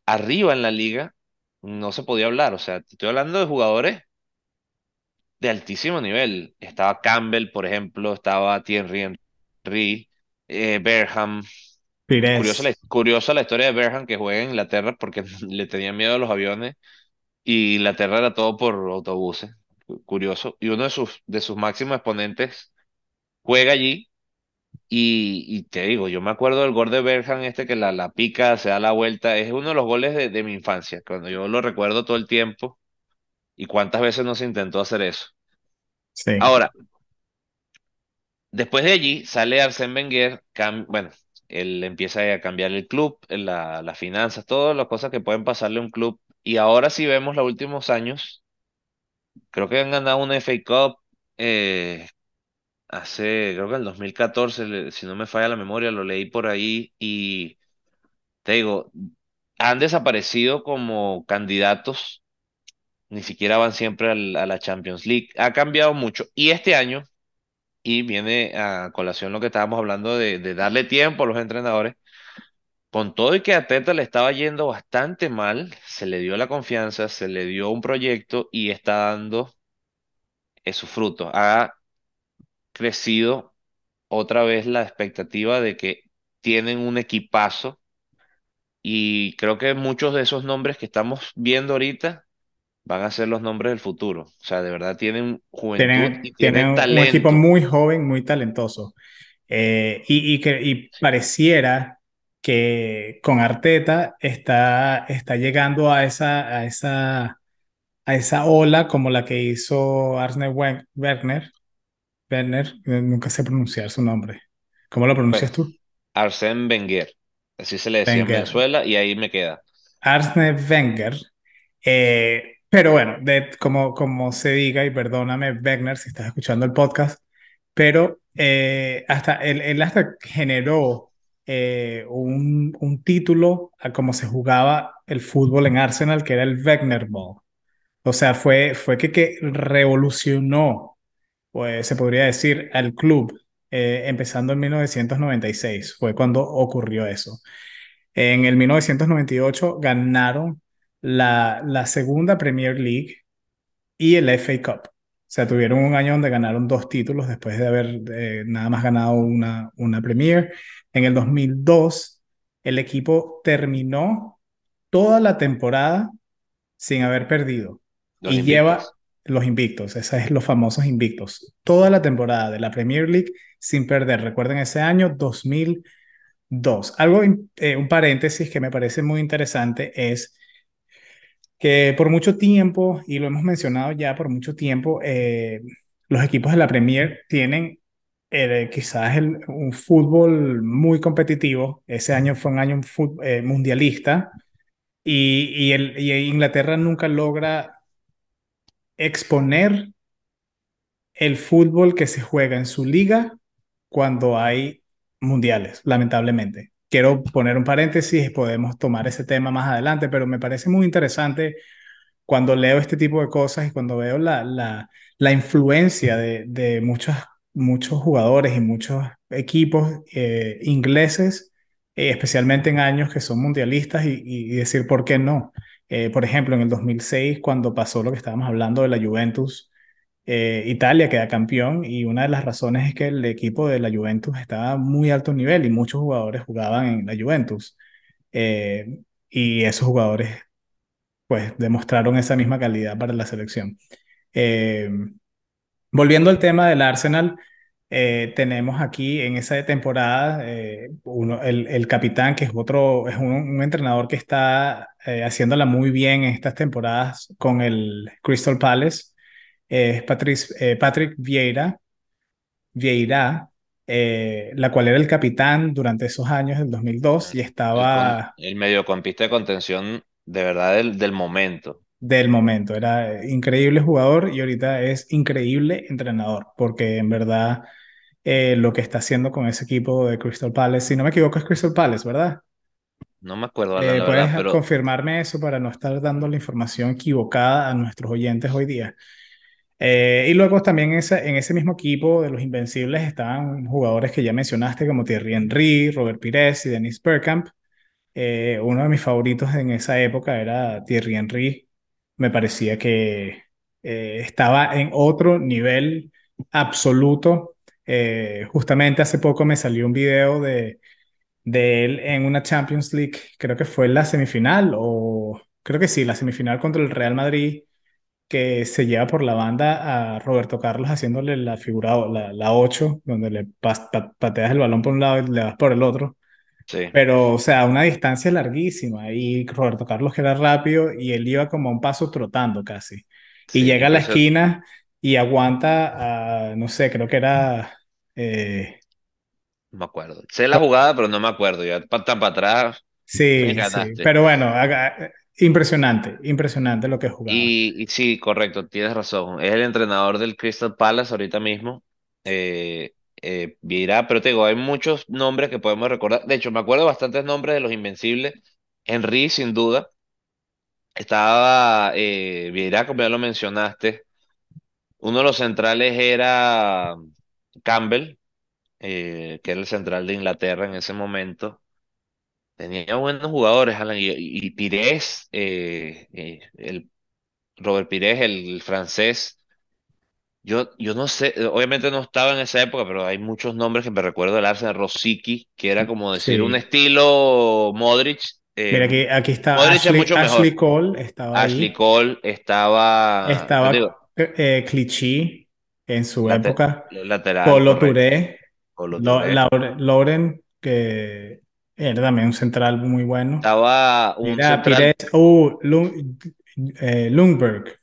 arriba en la liga, no se podía hablar. O sea, te estoy hablando de jugadores de altísimo nivel. Estaba Campbell, por ejemplo, estaba Thierry Henry, eh, Berham. Curiosa la, curiosa la historia de Berham que juega en Inglaterra porque le tenía miedo a los aviones y Inglaterra era todo por autobuses. Curioso. Y uno de sus, de sus máximos exponentes juega allí. Y, y te digo, yo me acuerdo del gol de Berham este que la, la pica, se da la vuelta. Es uno de los goles de, de mi infancia, cuando yo lo recuerdo todo el tiempo. Y cuántas veces no se intentó hacer eso. sí. Ahora, Después de allí sale Arsène Wenger, bueno, él empieza a cambiar el club, la- las finanzas, todas las cosas que pueden pasarle a un club. Y ahora si vemos los últimos años, creo que han ganado una FA Cup eh, hace, creo que en el 2014, le- si no me falla la memoria, lo leí por ahí y te digo, han desaparecido como candidatos, ni siquiera van siempre a la Champions League. Ha cambiado mucho. Y este año Y viene a colación lo que estábamos hablando de, darle tiempo a los entrenadores. Con todo y que a le estaba yendo bastante mal, se le dio la confianza, se le dio un proyecto y está dando sus frutos. Ha crecido otra vez la expectativa de que tienen un equipazo y creo que muchos de esos nombres que estamos viendo ahorita van a ser los nombres del futuro. O sea, de verdad tienen juventud y Tienen, un equipo muy joven, muy talentoso. Eh, y, y que, y pareciera que con Arteta está, está llegando a esa, a esa, a esa ola como la que hizo Arsene Werner, Werner, eh, nunca sé pronunciar su nombre. ¿Cómo lo pronuncias Pues tú? Arsène Wenger, así se le decía en. Venezuela y ahí me queda. Arsene Wenger. Eh, pero bueno, de, como, como se diga, y perdóname, Wenger, si estás escuchando el podcast, pero eh, hasta él, él hasta generó eh, un, un título a cómo se jugaba el fútbol en Arsenal, que era el Wenger Ball. O sea, fue, fue que, que revolucionó, pues se podría decir, al club, eh, empezando en 1996, fue cuando ocurrió eso. En el 1998 ganaron la, la segunda Premier League y el FA Cup. O sea, tuvieron un año donde ganaron dos títulos después de haber eh, nada más ganado una, una Premier. En el 2002, el equipo terminó toda la temporada sin haber perdido Los y lleva los invictos, esos es los famosos invictos, toda la temporada de la Premier League sin perder. Recuerden ese año 2002. Algo, eh, un paréntesis que me parece muy interesante es que por mucho tiempo, y lo hemos mencionado ya por mucho tiempo, eh, los equipos de la Premier tienen eh, quizás un fútbol muy competitivo. Ese año fue un año eh, mundialista y Inglaterra nunca logra exponer el fútbol que se juega en su liga cuando hay mundiales, lamentablemente. Quiero poner un paréntesis, podemos tomar ese tema más adelante, pero me parece muy interesante cuando leo este tipo de cosas y cuando veo la, la, la influencia de, de muchos, muchos jugadores y muchos equipos eh, ingleses, eh, especialmente en años que son mundialistas, y, y decir por qué no. Eh, por ejemplo, en el 2006, cuando pasó lo que estábamos hablando de la Juventus, eh, Italia queda campeón y una de las razones es que el equipo de la Juventus estaba muy alto nivel y muchos jugadores jugaban en la Juventus. Eh, y esos jugadores pues demostraron esa misma calidad para la selección. Eh, volviendo al tema del Arsenal, tenemos aquí en esa temporada uno, el, el, capitán, que es otro, es un, entrenador que está haciéndola muy bien en estas temporadas con el Crystal Palace, es Patrick, eh, Patrick Vieira, Vieira eh, la cual era el capitán durante esos años del 2002 y El, estaba el mediocampista de contención de verdad del, del momento. del momento. Era increíble jugador y ahorita es increíble entrenador, porque en verdad eh, lo que está haciendo con ese equipo de Crystal Palace, si no me equivoco, es Crystal Palace, ¿verdad? No me acuerdo, Alan, Eh, la verdad, ¿puedes pero confirmarme eso para no estar dando la información equivocada a nuestros oyentes hoy día? Eh, y luego también esa, en ese mismo equipo de los Invencibles estaban jugadores que ya mencionaste como Thierry Henry, Robert Pires y Dennis Bergkamp. Eh, uno de mis favoritos en esa época era Thierry Henry. Me parecía que eh, estaba en otro nivel absoluto. Justamente hace poco me salió un video de, de él en una Champions League, creo que fue la semifinal o creo que sí, la semifinal contra el Real Madrid, que se lleva por la banda a Roberto Carlos haciéndole la figura, la, la 8, donde le pateas el balón por un lado y le das por el otro. sí, Pero, o sea, una distancia larguísima y Roberto Carlos que era rápido y él iba como a un paso trotando casi. Y llega a la esquina y aguanta, a, no sé, creo que era... eh, No me acuerdo. Sé la jugada, pero no me acuerdo. Ya pa- tan para atrás sí, sí, pero bueno, haga- impresionante, impresionante lo que jugaba. Y, sí, correcto, tienes razón. Es el entrenador del Crystal Palace ahorita mismo. Eh, eh, Vieira, pero te digo, hay muchos nombres que podemos recordar. De hecho, me acuerdo bastantes nombres de los Invencibles. Henry, sin duda. Estaba eh, Vieira, como ya lo mencionaste. Uno de los centrales era Campbell, eh, que era el central de Inglaterra en ese momento. Tenía buenos jugadores, Alan, y, y Pires, eh, eh, el Robert Pires, el francés. Yo, yo no sé, obviamente no estaba en esa época, pero hay muchos nombres que me recuerdo del Arsenal, Rosicky, que era como decir un estilo Modric. eh, Mira, aquí, aquí está Modric es Ashley, mucho Ashley mejor. Cole, estaba Ashley ahí. Cole estaba, Estaba eh, Clichy en su late- época. lateral, Colo. Touré, Lauren, que era también un central muy bueno. Estaba un Mira, central, Pires, uh, Lund- eh, Lundberg.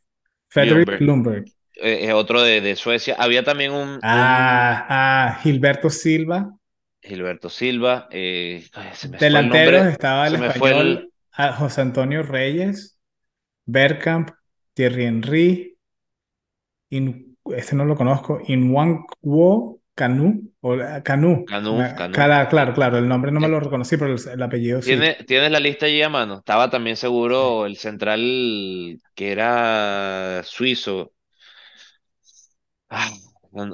Frederick Ljungberg, Lundberg. eh, es otro de, de Suecia. Había también un, un Ah, ah, Gilberto Silva. Gilberto Silva, eh, Delanteros estaba el se español ah, José Antonio Reyes, Bergkamp, Thierry Henry, In- este no lo conozco, Inwankwo Canu, o. Canu, Me- Canu. Claro, claro, claro, el nombre no me lo reconocí, pero el, el apellido sí. ¿Tiene, ¿Tienes la lista allí a mano? Estaba también seguro el central que era suizo. Ah,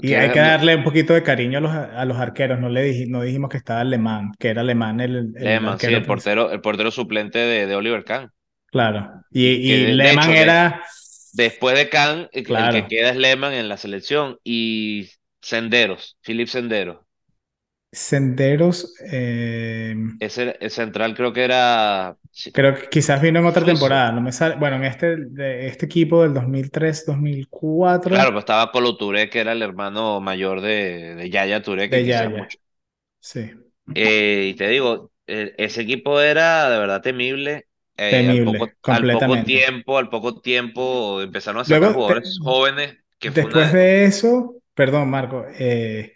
Y hay que darle un poquito de cariño a los, a los arqueros. No le dij- no dijimos que estaba alemán, que era alemán el, el Lehmann, sí, el principal. portero, el portero suplente de, de Oliver Kahn. Claro. Y, Y Lehmann hecho, era, después de Kahn, el, el que queda es Lehmann en la selección. Y Senderos, Philip Senderos. Senderos. eh, Ese el central creo que era creo que quizás vino en otra temporada. No me sale. Bueno, en este, de este equipo del 2003-2004 Claro, pues estaba Colo Touré, que era el hermano mayor de, de Yaya Touré, que de Yaya. mucho. Sí. Eh, y te digo, eh, ese equipo era de verdad temible. Eh, al poco, Temible, al poco tiempo, al poco tiempo empezaron a sacar Luego, de- jugadores jóvenes, que después una de eso, perdón, Marco, eh,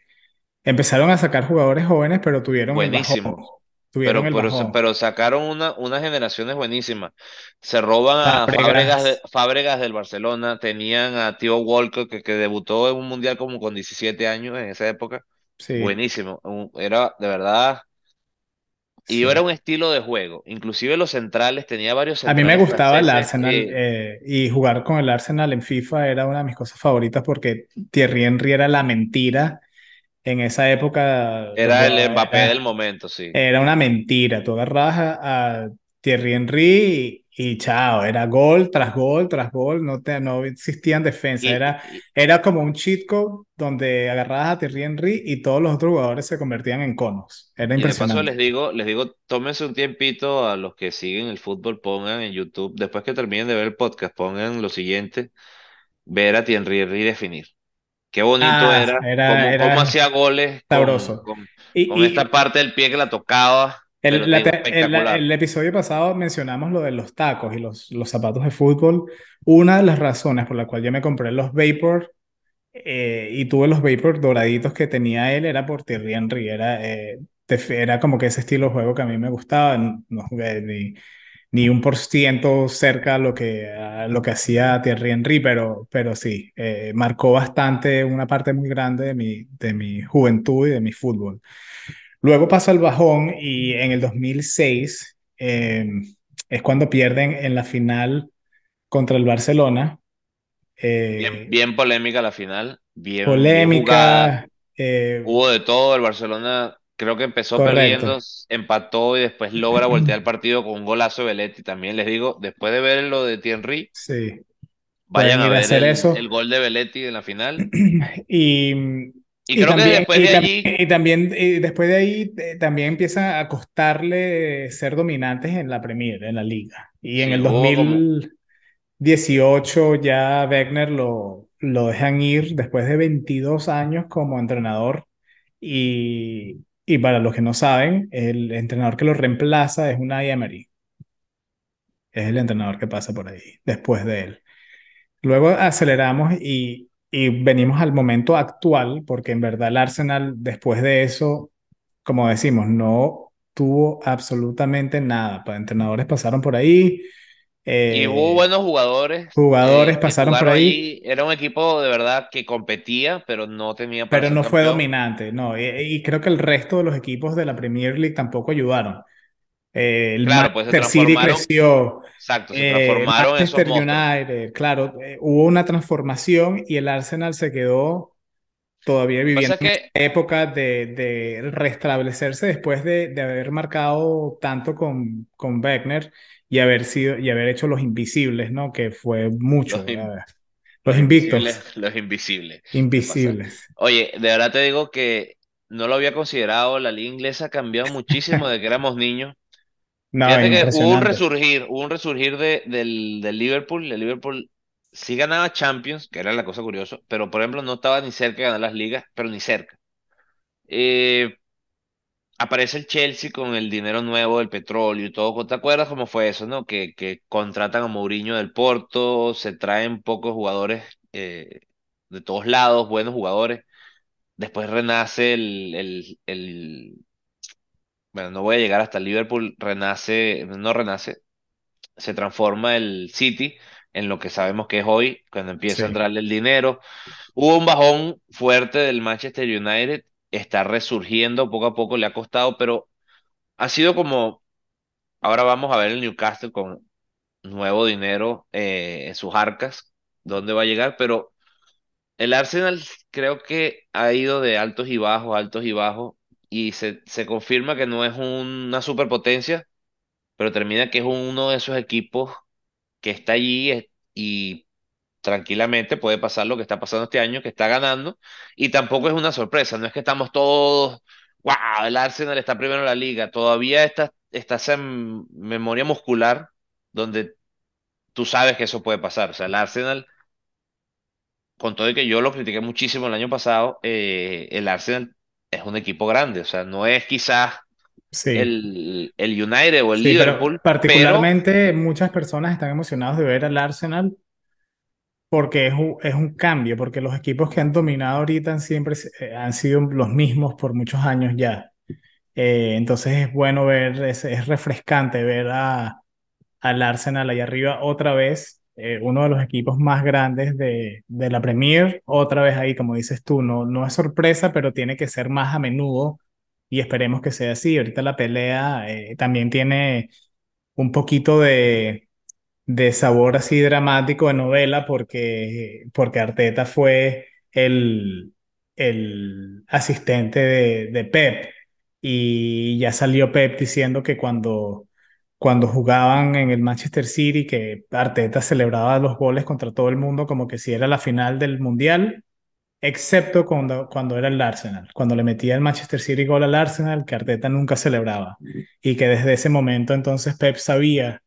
empezaron a sacar jugadores jóvenes, pero tuvieron el bajón. buenísimos. Tuvieron Pero, el pero, sa- bajón. pero sacaron una, unas generaciones buenísimas. Se roban a Fábregas, de, Fábregas. Fábregas del Barcelona, tenían a Tío Walker, que, que debutó en un mundial como con 17 años en esa época. Sí, Buenísimo. Era de verdad. Y era un estilo de juego. Inclusive los centrales, tenía varios A mí me centrales gustaba el. Arsenal eh, eh, y jugar con el Arsenal en FIFA era una de mis cosas favoritas porque Thierry Henry era la mentira en esa época era el Mbappé del momento, sí. era una mentira. Tú agarrabas a, a Thierry Henry y, y chao, era gol tras gol tras gol, no, te, no existían defensa, Y, era, era como un cheat code donde agarrabas a Thierry Henry y todos los otros jugadores se convertían en conos. Era y de paso impresionante. les digo, les digo, tómense un tiempito a los que siguen el fútbol, pongan en YouTube, después que terminen de ver el podcast, pongan lo siguiente, ver a Thierry Henry definir. Qué bonito Ah, era, era, cómo, cómo era hacía goles sabroso. con, Y, con esta parte del pie que la tocaba, el, la el- el episodio pasado mencionamos lo de los tacos y los, los zapatos de fútbol. Una de las razones por la cual yo me compré los Vapor eh, y tuve los Vapor doraditos que tenía él era por Thierry Henry. Era, eh, era como que ese estilo de juego que a mí me gustaba. No jugué ni, ni un por ciento cerca a lo que, a lo que hacía Thierry Henry, pero, pero sí, eh, marcó bastante una parte muy grande de mi, de mi juventud y de mi fútbol. Luego pasó el bajón y en el 2006 eh, es cuando pierden en la final contra el Barcelona. Bien, Eh, bien polémica la final, bien, polémica, eh, Hubo de todo, el Barcelona creo que empezó perdiendo, empató y después logra voltear el partido con un golazo de Belletti. También les digo, después de ver lo de Thierry, sí, vayan a ver hacer el, eso. el gol de Belletti en la final. Y, Y y creo que también, después y de allí, y también y después de ahí eh, también empiezan a costarle ser dominantes en la Premier, en la liga. Y en sí, el hubo como, 2018 ya Wegner lo, lo dejan ir después de 22 años como entrenador y, y para los que no saben, el entrenador que lo reemplaza es Unai Emery, es el entrenador que pasa por ahí después de él. Luego aceleramos y, y venimos al momento actual, porque en verdad el Arsenal después de eso, como decimos, no tuvo absolutamente nada. Pues, entrenadores pasaron por ahí, y hubo eh, buenos jugadores jugadores eh, pasaron por ahí, allí. Era un equipo de verdad que competía, pero no tenía pero no fue campeón. dominante, no. Y, y creo que el resto de los equipos de la Premier League tampoco ayudaron. Eh, el Claro, pues se Manchester City creció, exacto, se eh, transformaron esos Manchester. United, claro, eh, hubo una transformación y el Arsenal se quedó todavía viviendo es en que época de, de restablecerse después de, de haber marcado tanto con, con Wegner y haber sido y haber hecho los invisibles, ¿no? Que fue los, mucho. in- eh, Los los invictos, invisibles, los invisibles, invisibles. Oye, de verdad te digo que no lo había considerado, la liga inglesa ha cambiado muchísimo desde que éramos niños. No, que hubo un resurgir, hubo un resurgir de, del, del Liverpool. El Liverpool sí ganaba Champions, que era la cosa curiosa, pero por ejemplo no estaba ni cerca de ganar las ligas, pero ni cerca. Eh, aparece el Chelsea con el dinero nuevo del petróleo y todo. ¿Te acuerdas cómo fue eso, no? Que, que contratan a Mourinho del Porto, se traen pocos jugadores eh, de todos lados, buenos jugadores. Después renace el, el, el, bueno, no voy a llegar hasta Liverpool, renace, no renace, se transforma el City en lo que sabemos que es hoy, cuando empieza a entrarle el dinero. Hubo un bajón fuerte del Manchester United, está resurgiendo poco a poco, le ha costado, pero ha sido como, ahora vamos a ver el Newcastle con nuevo dinero eh, en sus arcas, dónde va a llegar, pero el Arsenal creo que ha ido de altos y bajos, altos y bajos, y se, se confirma que no es una superpotencia, pero termina que es uno de esos equipos que está allí eh, y tranquilamente puede pasar lo que está pasando este año, que está ganando, y tampoco es una sorpresa, no es que estamos todos, wow, el Arsenal está primero en la liga, todavía está, está esa memoria muscular donde tú sabes que eso puede pasar, o sea, el Arsenal, con todo y que yo lo critiqué muchísimo el año pasado, eh, el Arsenal es un equipo grande, o sea, no es quizás sí, el, el United o el sí, Liverpool, pero particularmente muchas personas están emocionados de ver al Arsenal porque es un, es un cambio, porque los equipos que han dominado ahorita han siempre eh, han sido los mismos por muchos años ya. Eh, entonces es bueno ver, es, es refrescante ver a, al Arsenal ahí arriba otra vez, eh, uno de los equipos más grandes de, de la Premier, otra vez ahí, como dices tú, no, no es sorpresa, pero tiene que ser más a menudo y esperemos que sea así. Ahorita la pelea eh, también tiene un poquito de, de sabor así dramático de novela porque, porque Arteta fue el, el asistente de, de Pep y ya salió Pep diciendo que cuando, cuando jugaban en el Manchester City, que Arteta celebraba los goles contra todo el mundo como que si era la final del Mundial, excepto cuando, cuando era el Arsenal, cuando le metía el Manchester City gol al Arsenal, que Arteta nunca celebraba. Y que desde ese momento entonces Pep sabía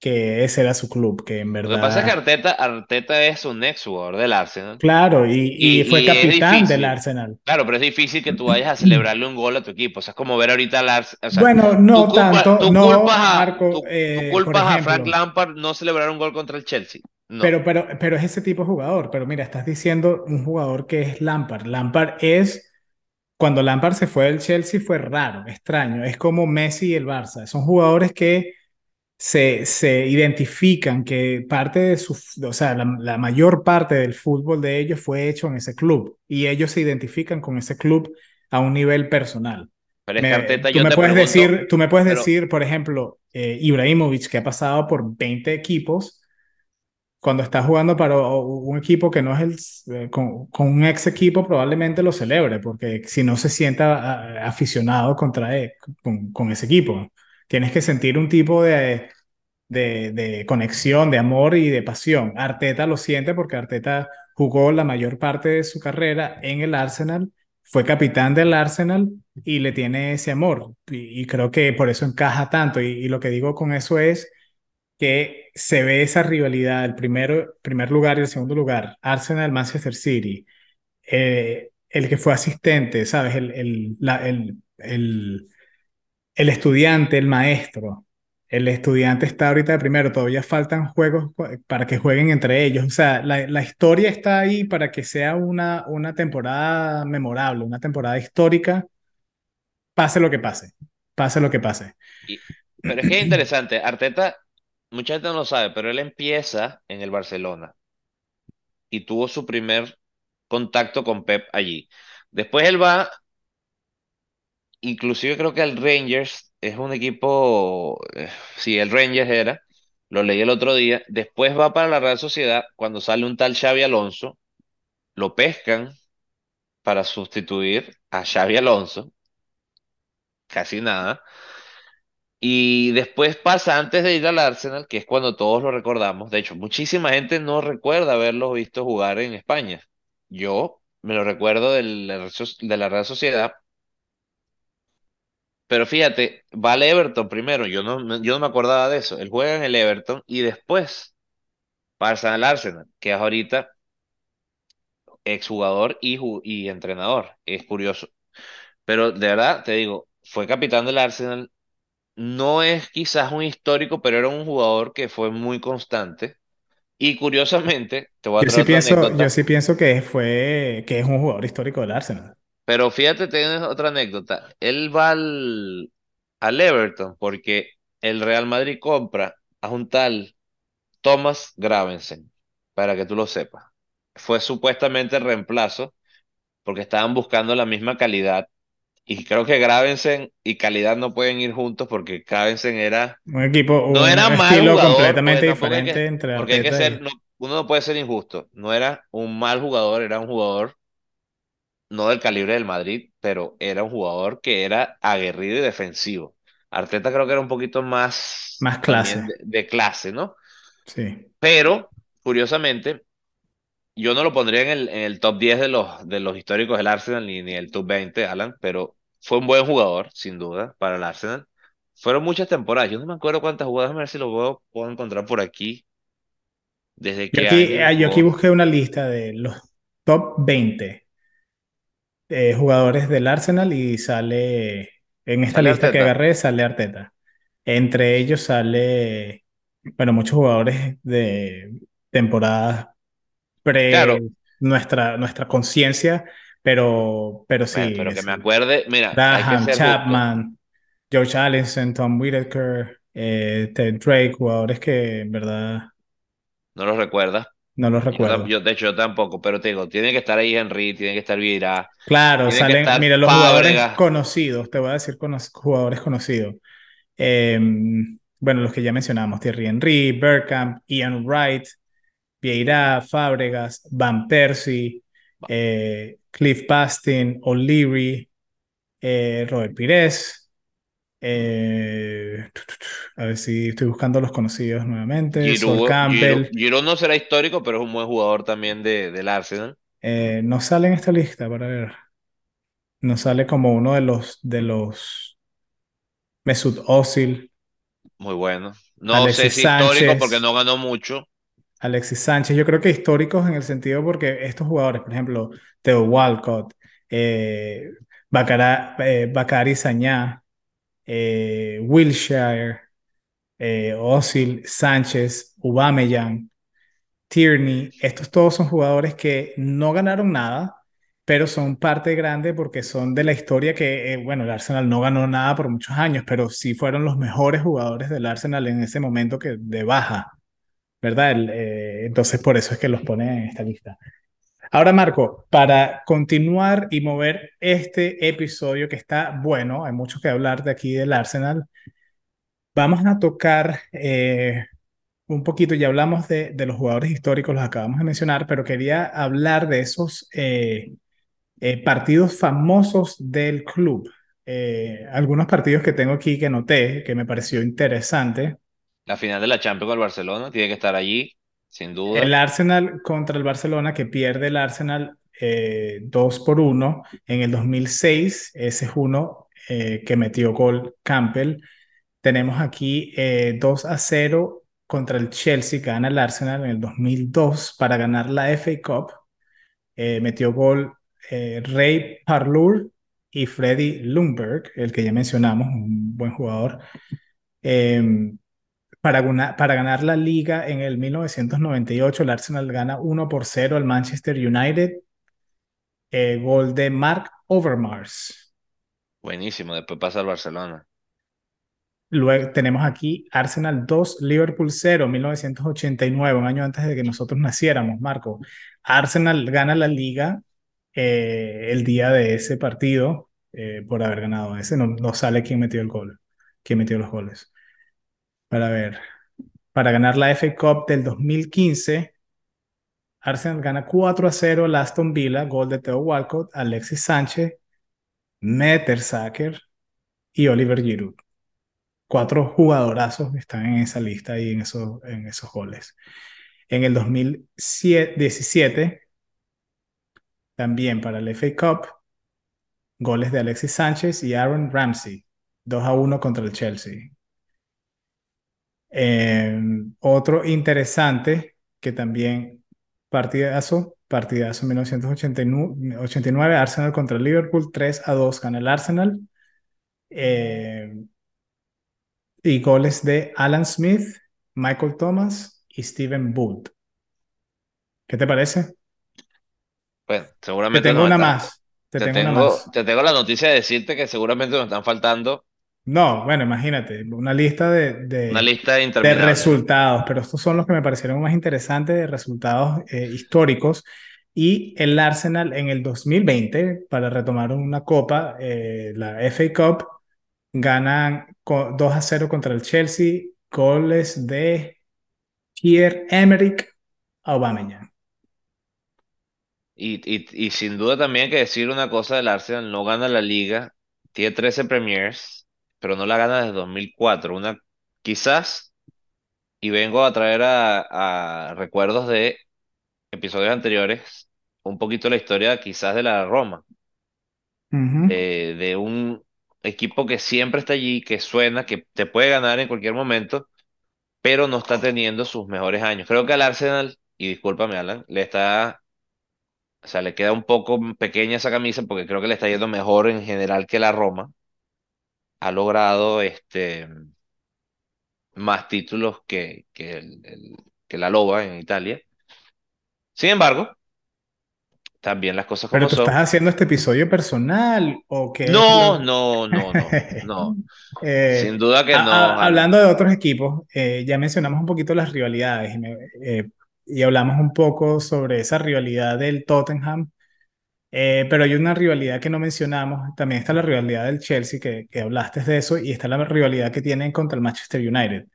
que ese era su club, que en lo que pasa es que verdad, Arteta, Arteta es un ex jugador del Arsenal claro, y, y fue Y, y es capitán del Arsenal. claro, pero es difícil que tú vayas a celebrarle un gol a tu equipo. O sea, es como ver ahorita al Ars- o sea, Bueno, tú no culpas, tanto, tú culpas no, a, Marco, tú, tú eh, por culpas a Frank Lampard no celebrar un gol contra el Chelsea. No, pero, pero, pero es ese tipo de jugador, pero mira, estás diciendo un jugador que es Lampard. Lampard es, cuando Lampard se fue del Chelsea fue raro, extraño, es como Messi y el Barça, son jugadores que se, se identifican que parte de su, o sea, la, la mayor parte del fútbol de ellos fue hecho en ese club y ellos se identifican con ese club a un nivel personal. pero es que Me, Arteta, tú yo me te puedes pregunto, decir, tú me puedes pero, decir, por ejemplo, eh, Ibrahimovic, que ha pasado por 20 equipos, cuando está jugando para un equipo que no es el, eh, con, con, un ex equipo, probablemente lo celebre, porque si no se sienta a, aficionado contra él, con, con, ese equipo, tienes que sentir un tipo de, de, de, conexión, de amor y de pasión. Arteta lo siente porque Arteta jugó la mayor parte de su carrera en el Arsenal, fue capitán del Arsenal y le tiene ese amor. Y, creo que por eso encaja tanto. Y, lo que digo con eso es que se ve esa rivalidad, el primero, primer lugar y el segundo lugar, Arsenal-Manchester City. Eh, el que fue asistente, ¿sabes? El, el, el, el, el estudiante, el maestro. El estudiante está ahorita de primero, todavía faltan juegos para que jueguen entre ellos. O sea, la, la historia está ahí para que sea una, una temporada memorable, una temporada histórica, pase lo que pase, pase lo que pase. pero es que es interesante, Arteta, mucha gente no lo sabe, pero él empieza en el Barcelona y tuvo su primer contacto con Pep allí. Después él va Inclusive creo que el Rangers es un equipo, eh, sí, el Rangers era, lo leí el otro día, después va para la Real Sociedad, cuando sale un tal Xavi Alonso, lo pescan para sustituir a Xavi Alonso, casi nada, y después pasa antes de ir al Arsenal, que es cuando todos lo recordamos, de hecho, muchísima gente no recuerda haberlo visto jugar en España, yo me lo recuerdo de la Real Sociedad Pero fíjate, va al Everton primero, yo no, yo no me acordaba de eso. Él juega en el Everton y después pasa al Arsenal, que es ahorita exjugador y, y entrenador. Es curioso. Pero de verdad, te digo, fue capitán del Arsenal. No es quizás un histórico, pero era un jugador que fue muy constante. Y curiosamente, te voy a Yo sí pienso, yo sí pienso que fue, que es un jugador histórico del Arsenal. Pero fíjate, tienes otra anécdota. Él va al, al Everton porque el Real Madrid compra a un tal Thomas Gravensen, para que tú lo sepas. Fue supuestamente el reemplazo porque estaban buscando la misma calidad. Y creo que Gravensen y calidad no pueden ir juntos porque Gravensen era, Un equipo, no un era mal estilo jugador, completamente diferente que, entre porque hay que ser, no, uno no puede ser injusto. No era un mal jugador, era un jugador no del calibre del Madrid, pero era un jugador que era aguerrido y defensivo. Arteta creo que era un poquito más Más clase, de, de clase, ¿no? sí. Pero, curiosamente, yo no lo pondría en el, en el top 10 de los, de los históricos del Arsenal, ni, ni el top 20, Alan, pero fue un buen jugador, sin duda, para el Arsenal. Fueron muchas temporadas. Yo no me acuerdo cuántas jugadas, a ver si lo puedo, puedo encontrar por aquí. ¿Desde Yo aquí, año ah, yo aquí jugó? busqué una lista de los top 20 eh, jugadores del Arsenal y sale, en esta ¿Sale lista que agarré, sale Arteta. Entre ellos sale, bueno, muchos jugadores de temporadas pre Claro, nuestra, nuestra conciencia, pero, pero bueno, sí, pero que me acuerde, mira, hay que Graham, justo. Chapman, George Allison, Tom Whitaker, eh, Ted Drake, jugadores que en verdad No lo recuerdas. No los recuerdo. yo, de hecho, yo tampoco, pero te digo, tiene que estar ahí Henry, tiene que estar Vieira, Claro, salen, mira, los jugadores conocidos, te voy a decir jugadores conocidos. Eh, bueno, los que ya mencionamos, Thierry Henry, Bergkamp, Ian Wright, Vieira, Fábregas, Van Persie, eh, Cliff Bastin, O'Leary, eh, Robert Pires. Eh, a ver si estoy buscando los conocidos nuevamente. Giroud, Campbell. Giroud no será histórico, pero es un buen jugador también de, del Arsenal. eh, no sale en esta lista para ver. No sale como uno de los de los Mesut Özil, Muy bueno. No sé si histórico porque Sánchez. no ganó mucho. Alexis Sánchez, yo creo que históricos en el sentido porque estos jugadores, por ejemplo, Theo Walcott, eh, Bacara, eh, Bakary Sagna, eh, Wilshere, eh, Sánchez, Aubameyang, Tierney, estos todos son jugadores que no ganaron nada, pero son parte grande porque son de la historia que, eh, bueno, el Arsenal no ganó nada por muchos años, pero sí fueron los mejores jugadores del Arsenal en ese momento que de baja. ¿verdad? El, eh, entonces, por eso es que los pone en esta lista. Ahora, Marco, para continuar y mover este episodio que está bueno, hay mucho que hablar de aquí del Arsenal, vamos a tocar eh, un poquito, ya hablamos de, los jugadores históricos, los acabamos de mencionar, pero quería hablar de esos eh, eh, partidos famosos del club. Algunos partidos que tengo aquí que noté, que me pareció interesante. La final de la Champions con el Barcelona tiene que estar allí, El. Arsenal contra el Barcelona, que pierde el Arsenal eh, 2 por 1 en el 2006. Ese es uno eh, que metió gol Campbell. Tenemos aquí eh, 2 a 0 contra el Chelsea, que gana el Arsenal en el 2002 para ganar la FA Cup. Eh, metió gol eh, Ray Parlour y Freddy Lundberg, el que ya mencionamos, un buen jugador. Eh, para, una, para ganar la liga en el 1998, el Arsenal gana 1 por 0 al Manchester United. Eh, gol de Mark Overmars. Buenísimo, después pasa al Barcelona. Luego tenemos aquí Arsenal 2, Liverpool 0, 1989, un año antes de que nosotros naciéramos, Marco. Arsenal gana la liga eh, el día de ese partido eh, por haber ganado ese. No, no sale quién metió el gol, quién metió los goles. Para ver, para ganar la FA Cup del 2015, Arsenal gana 4 a 0 al Aston Villa, gol de Theo Walcott, Alexis Sánchez, Mertesacker y Oliver Giroud. Cuatro jugadorazos están en esa lista y en esos, en esos goles. En el 2017, también para el FA Cup, goles de Alexis Sánchez y Aaron Ramsey, 2 a 1 contra el Chelsea. Eh, otro interesante que también partidazo, partidazo 1989, Arsenal contra Liverpool, 3 a 2 gana el Arsenal. eh, y goles de Alan Smith, Michael Thomas y Steven Wood. ¿Qué te parece? Bueno, Te seguramente tengo nos una más. Te te tengo una tengo, más. te tengo la noticia de decirte que seguramente nos están faltando No, bueno, imagínate, una lista de, una de, lista de interminable. resultados, pero estos son los que me parecieron más interesantes de resultados eh, históricos. Y el Arsenal en el 2020, para retomar una copa, eh, la FA Cup, ganan co- 2 a cero contra el Chelsea, goles de Pierre-Emerick Aubameyang. Y, y, y sin duda también hay que decir una cosa del Arsenal, no gana la liga, tiene 13 Premiers, pero no la gana desde 2004. Una, quizás, y vengo a traer a, a recuerdos de episodios anteriores, un poquito la historia quizás de la Roma, de, de un equipo que siempre está allí, que suena, que te puede ganar en cualquier momento, pero no está teniendo sus mejores años. Creo que al Arsenal, y discúlpame Alan, le está O sea, le queda un poco pequeña esa camisa porque creo que le está yendo mejor en general que la Roma. Ha logrado este, más títulos que, que, el- el- que la Loba en Italia. Sin embargo, también las cosas Pero como tú estás haciendo este episodio personal o qué No, no, no, no, no. Sin Eh, duda que a- no, a- hablando de otros equipos, eh, ya mencionamos un poquito las rivalidades y, me- eh, y hablamos un poco sobre esa rivalidad del Tottenham, eh, pero hay una rivalidad que no mencionamos, también está la rivalidad del Chelsea, que, hablaste de eso, y está la rivalidad que tienen contra el Manchester United.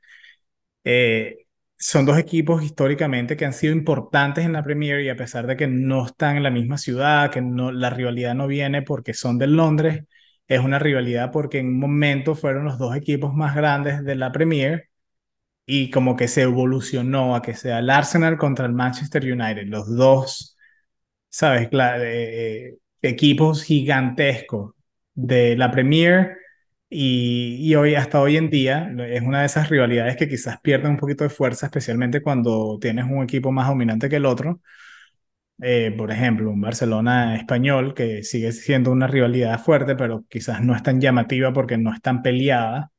Eh, son dos equipos históricamente que han sido importantes en la Premier y a pesar de que no están en la misma ciudad, que no, la rivalidad no viene porque son de Londres, es una rivalidad porque en un momento fueron los dos equipos más grandes de la Premier y como que se evolucionó a que sea el Arsenal contra el Manchester United, los dos, ¿sabes? Cla- eh, eh, equipos gigantescos de la Premier y, y hoy, hasta hoy en día, es una de esas rivalidades que quizás pierden un poquito de fuerza, especialmente cuando tienes un equipo más dominante que el otro. Eh, por ejemplo, un Barcelona español que sigue siendo una rivalidad fuerte, pero quizás no es tan llamativa porque no es tan peleada.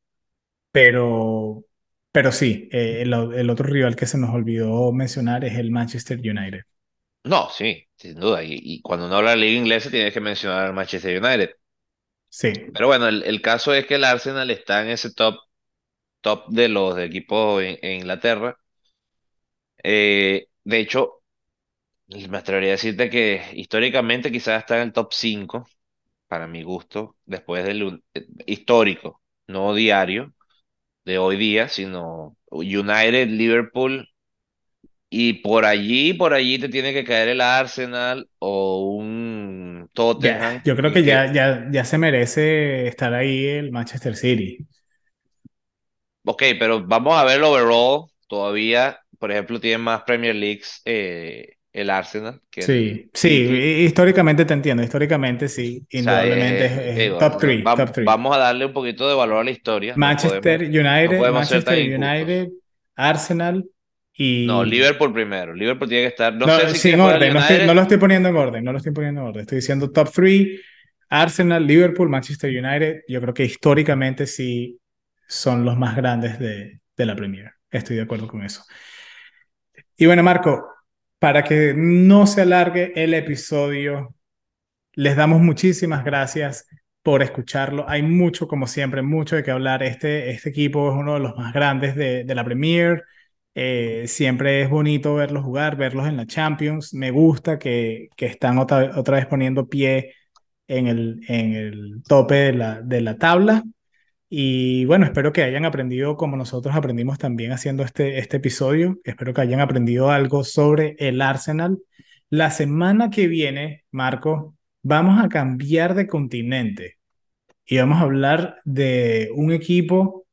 Pero, pero sí, el, el otro rival que se nos olvidó mencionar es el Manchester United. No, sí, sin duda. Y, y cuando uno habla de liga inglesa, tienes que mencionar al Manchester United. Sí, Pero bueno, el, el caso es que el Arsenal está en ese top, top de los equipos en en Inglaterra. Eh, de hecho, me atrevería a decirte que históricamente quizás está en el top 5 para mi gusto, después del eh, histórico, no diario de hoy día, sino United, Liverpool, y por allí, por allí te tiene que caer el Arsenal o un ya, Tottenham, yo creo que, ya, ya, ya se merece estar ahí el Manchester City. ok, pero vamos a ver el overall, todavía, por ejemplo, tiene más Premier Leagues eh, el Arsenal que el Sí, sí, históricamente te entiendo, históricamente sí, O sea, indudablemente es, eh, es top no, 3, top vam- 3. vamos a darle un poquito de valor a la historia, Manchester no United, podemos Manchester. United, Arsenal No. Liverpool primero, Liverpool tiene que estar, no sé No, si sin orden, no estoy, no United, lo estoy poniendo en orden, no lo estoy poniendo en orden, estoy diciendo top 3, Arsenal, Liverpool, Manchester United, yo creo que históricamente sí son los más grandes de, de la Premier, estoy de acuerdo con eso. Y bueno, Marco, para que no se alargue el episodio, les damos muchísimas gracias por escucharlo. Hay mucho, como siempre, mucho de qué hablar. Este, este equipo es uno de los más grandes de, de la Premier. Eh, siempre es bonito verlos jugar, verlos en la Champions. Me gusta que, que están otra, otra vez poniendo pie en el, en el tope de la, de la tabla. Y bueno, espero que hayan aprendido como nosotros aprendimos también haciendo este, este episodio. Espero que hayan aprendido algo sobre el Arsenal. La semana que viene, Marco, vamos a cambiar de continente y vamos a hablar de un equipo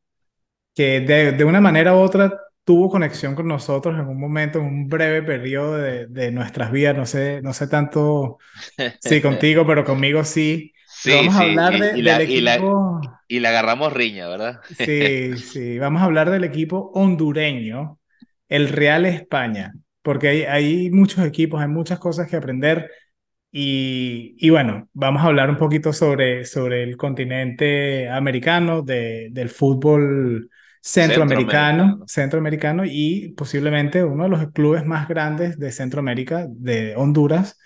que de, de una manera u otra tuvo conexión con nosotros en un momento, en un breve periodo de, de nuestras vidas. No sé, no sé tanto si contigo, pero conmigo sí. Pero sí, vamos a sí, hablar y, de, y del la, y la, equipo. y la agarramos riña, ¿verdad? Sí, sí, vamos a hablar del equipo hondureño, el Real España, porque hay, hay muchos equipos, hay muchas cosas que aprender Y, y, bueno, vamos a hablar un poquito sobre, sobre el continente americano, de, del fútbol centroamericano, Centroamericano. centroamericano y posiblemente uno de los clubes más grandes de Centroamérica, de Honduras,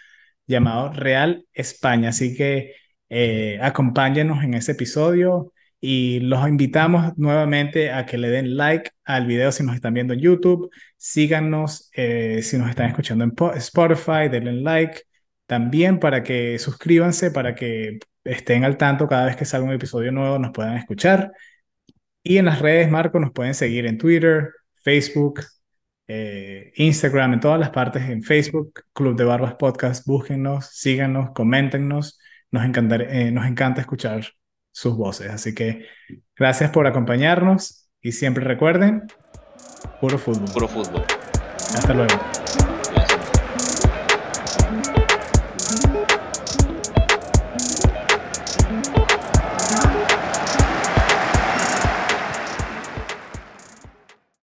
llamado Real España. Así que eh, acompáñenos en ese episodio y los invitamos nuevamente a que le den like al video si nos están viendo en YouTube. Síganos eh, si nos están escuchando en Spotify, denle like también para que suscríbanse, para que estén al tanto cada vez que salga un episodio nuevo, nos puedan escuchar. Y en las redes, Marco, nos pueden seguir en Twitter, Facebook, eh, Instagram, en todas las partes, en Facebook, Club de Barbas Podcast, búsquennos, síganos, coméntenos, nos, eh, nos encanta escuchar sus voces. Así que gracias por acompañarnos y siempre recuerden, puro fútbol. Puro fútbol. Hasta luego.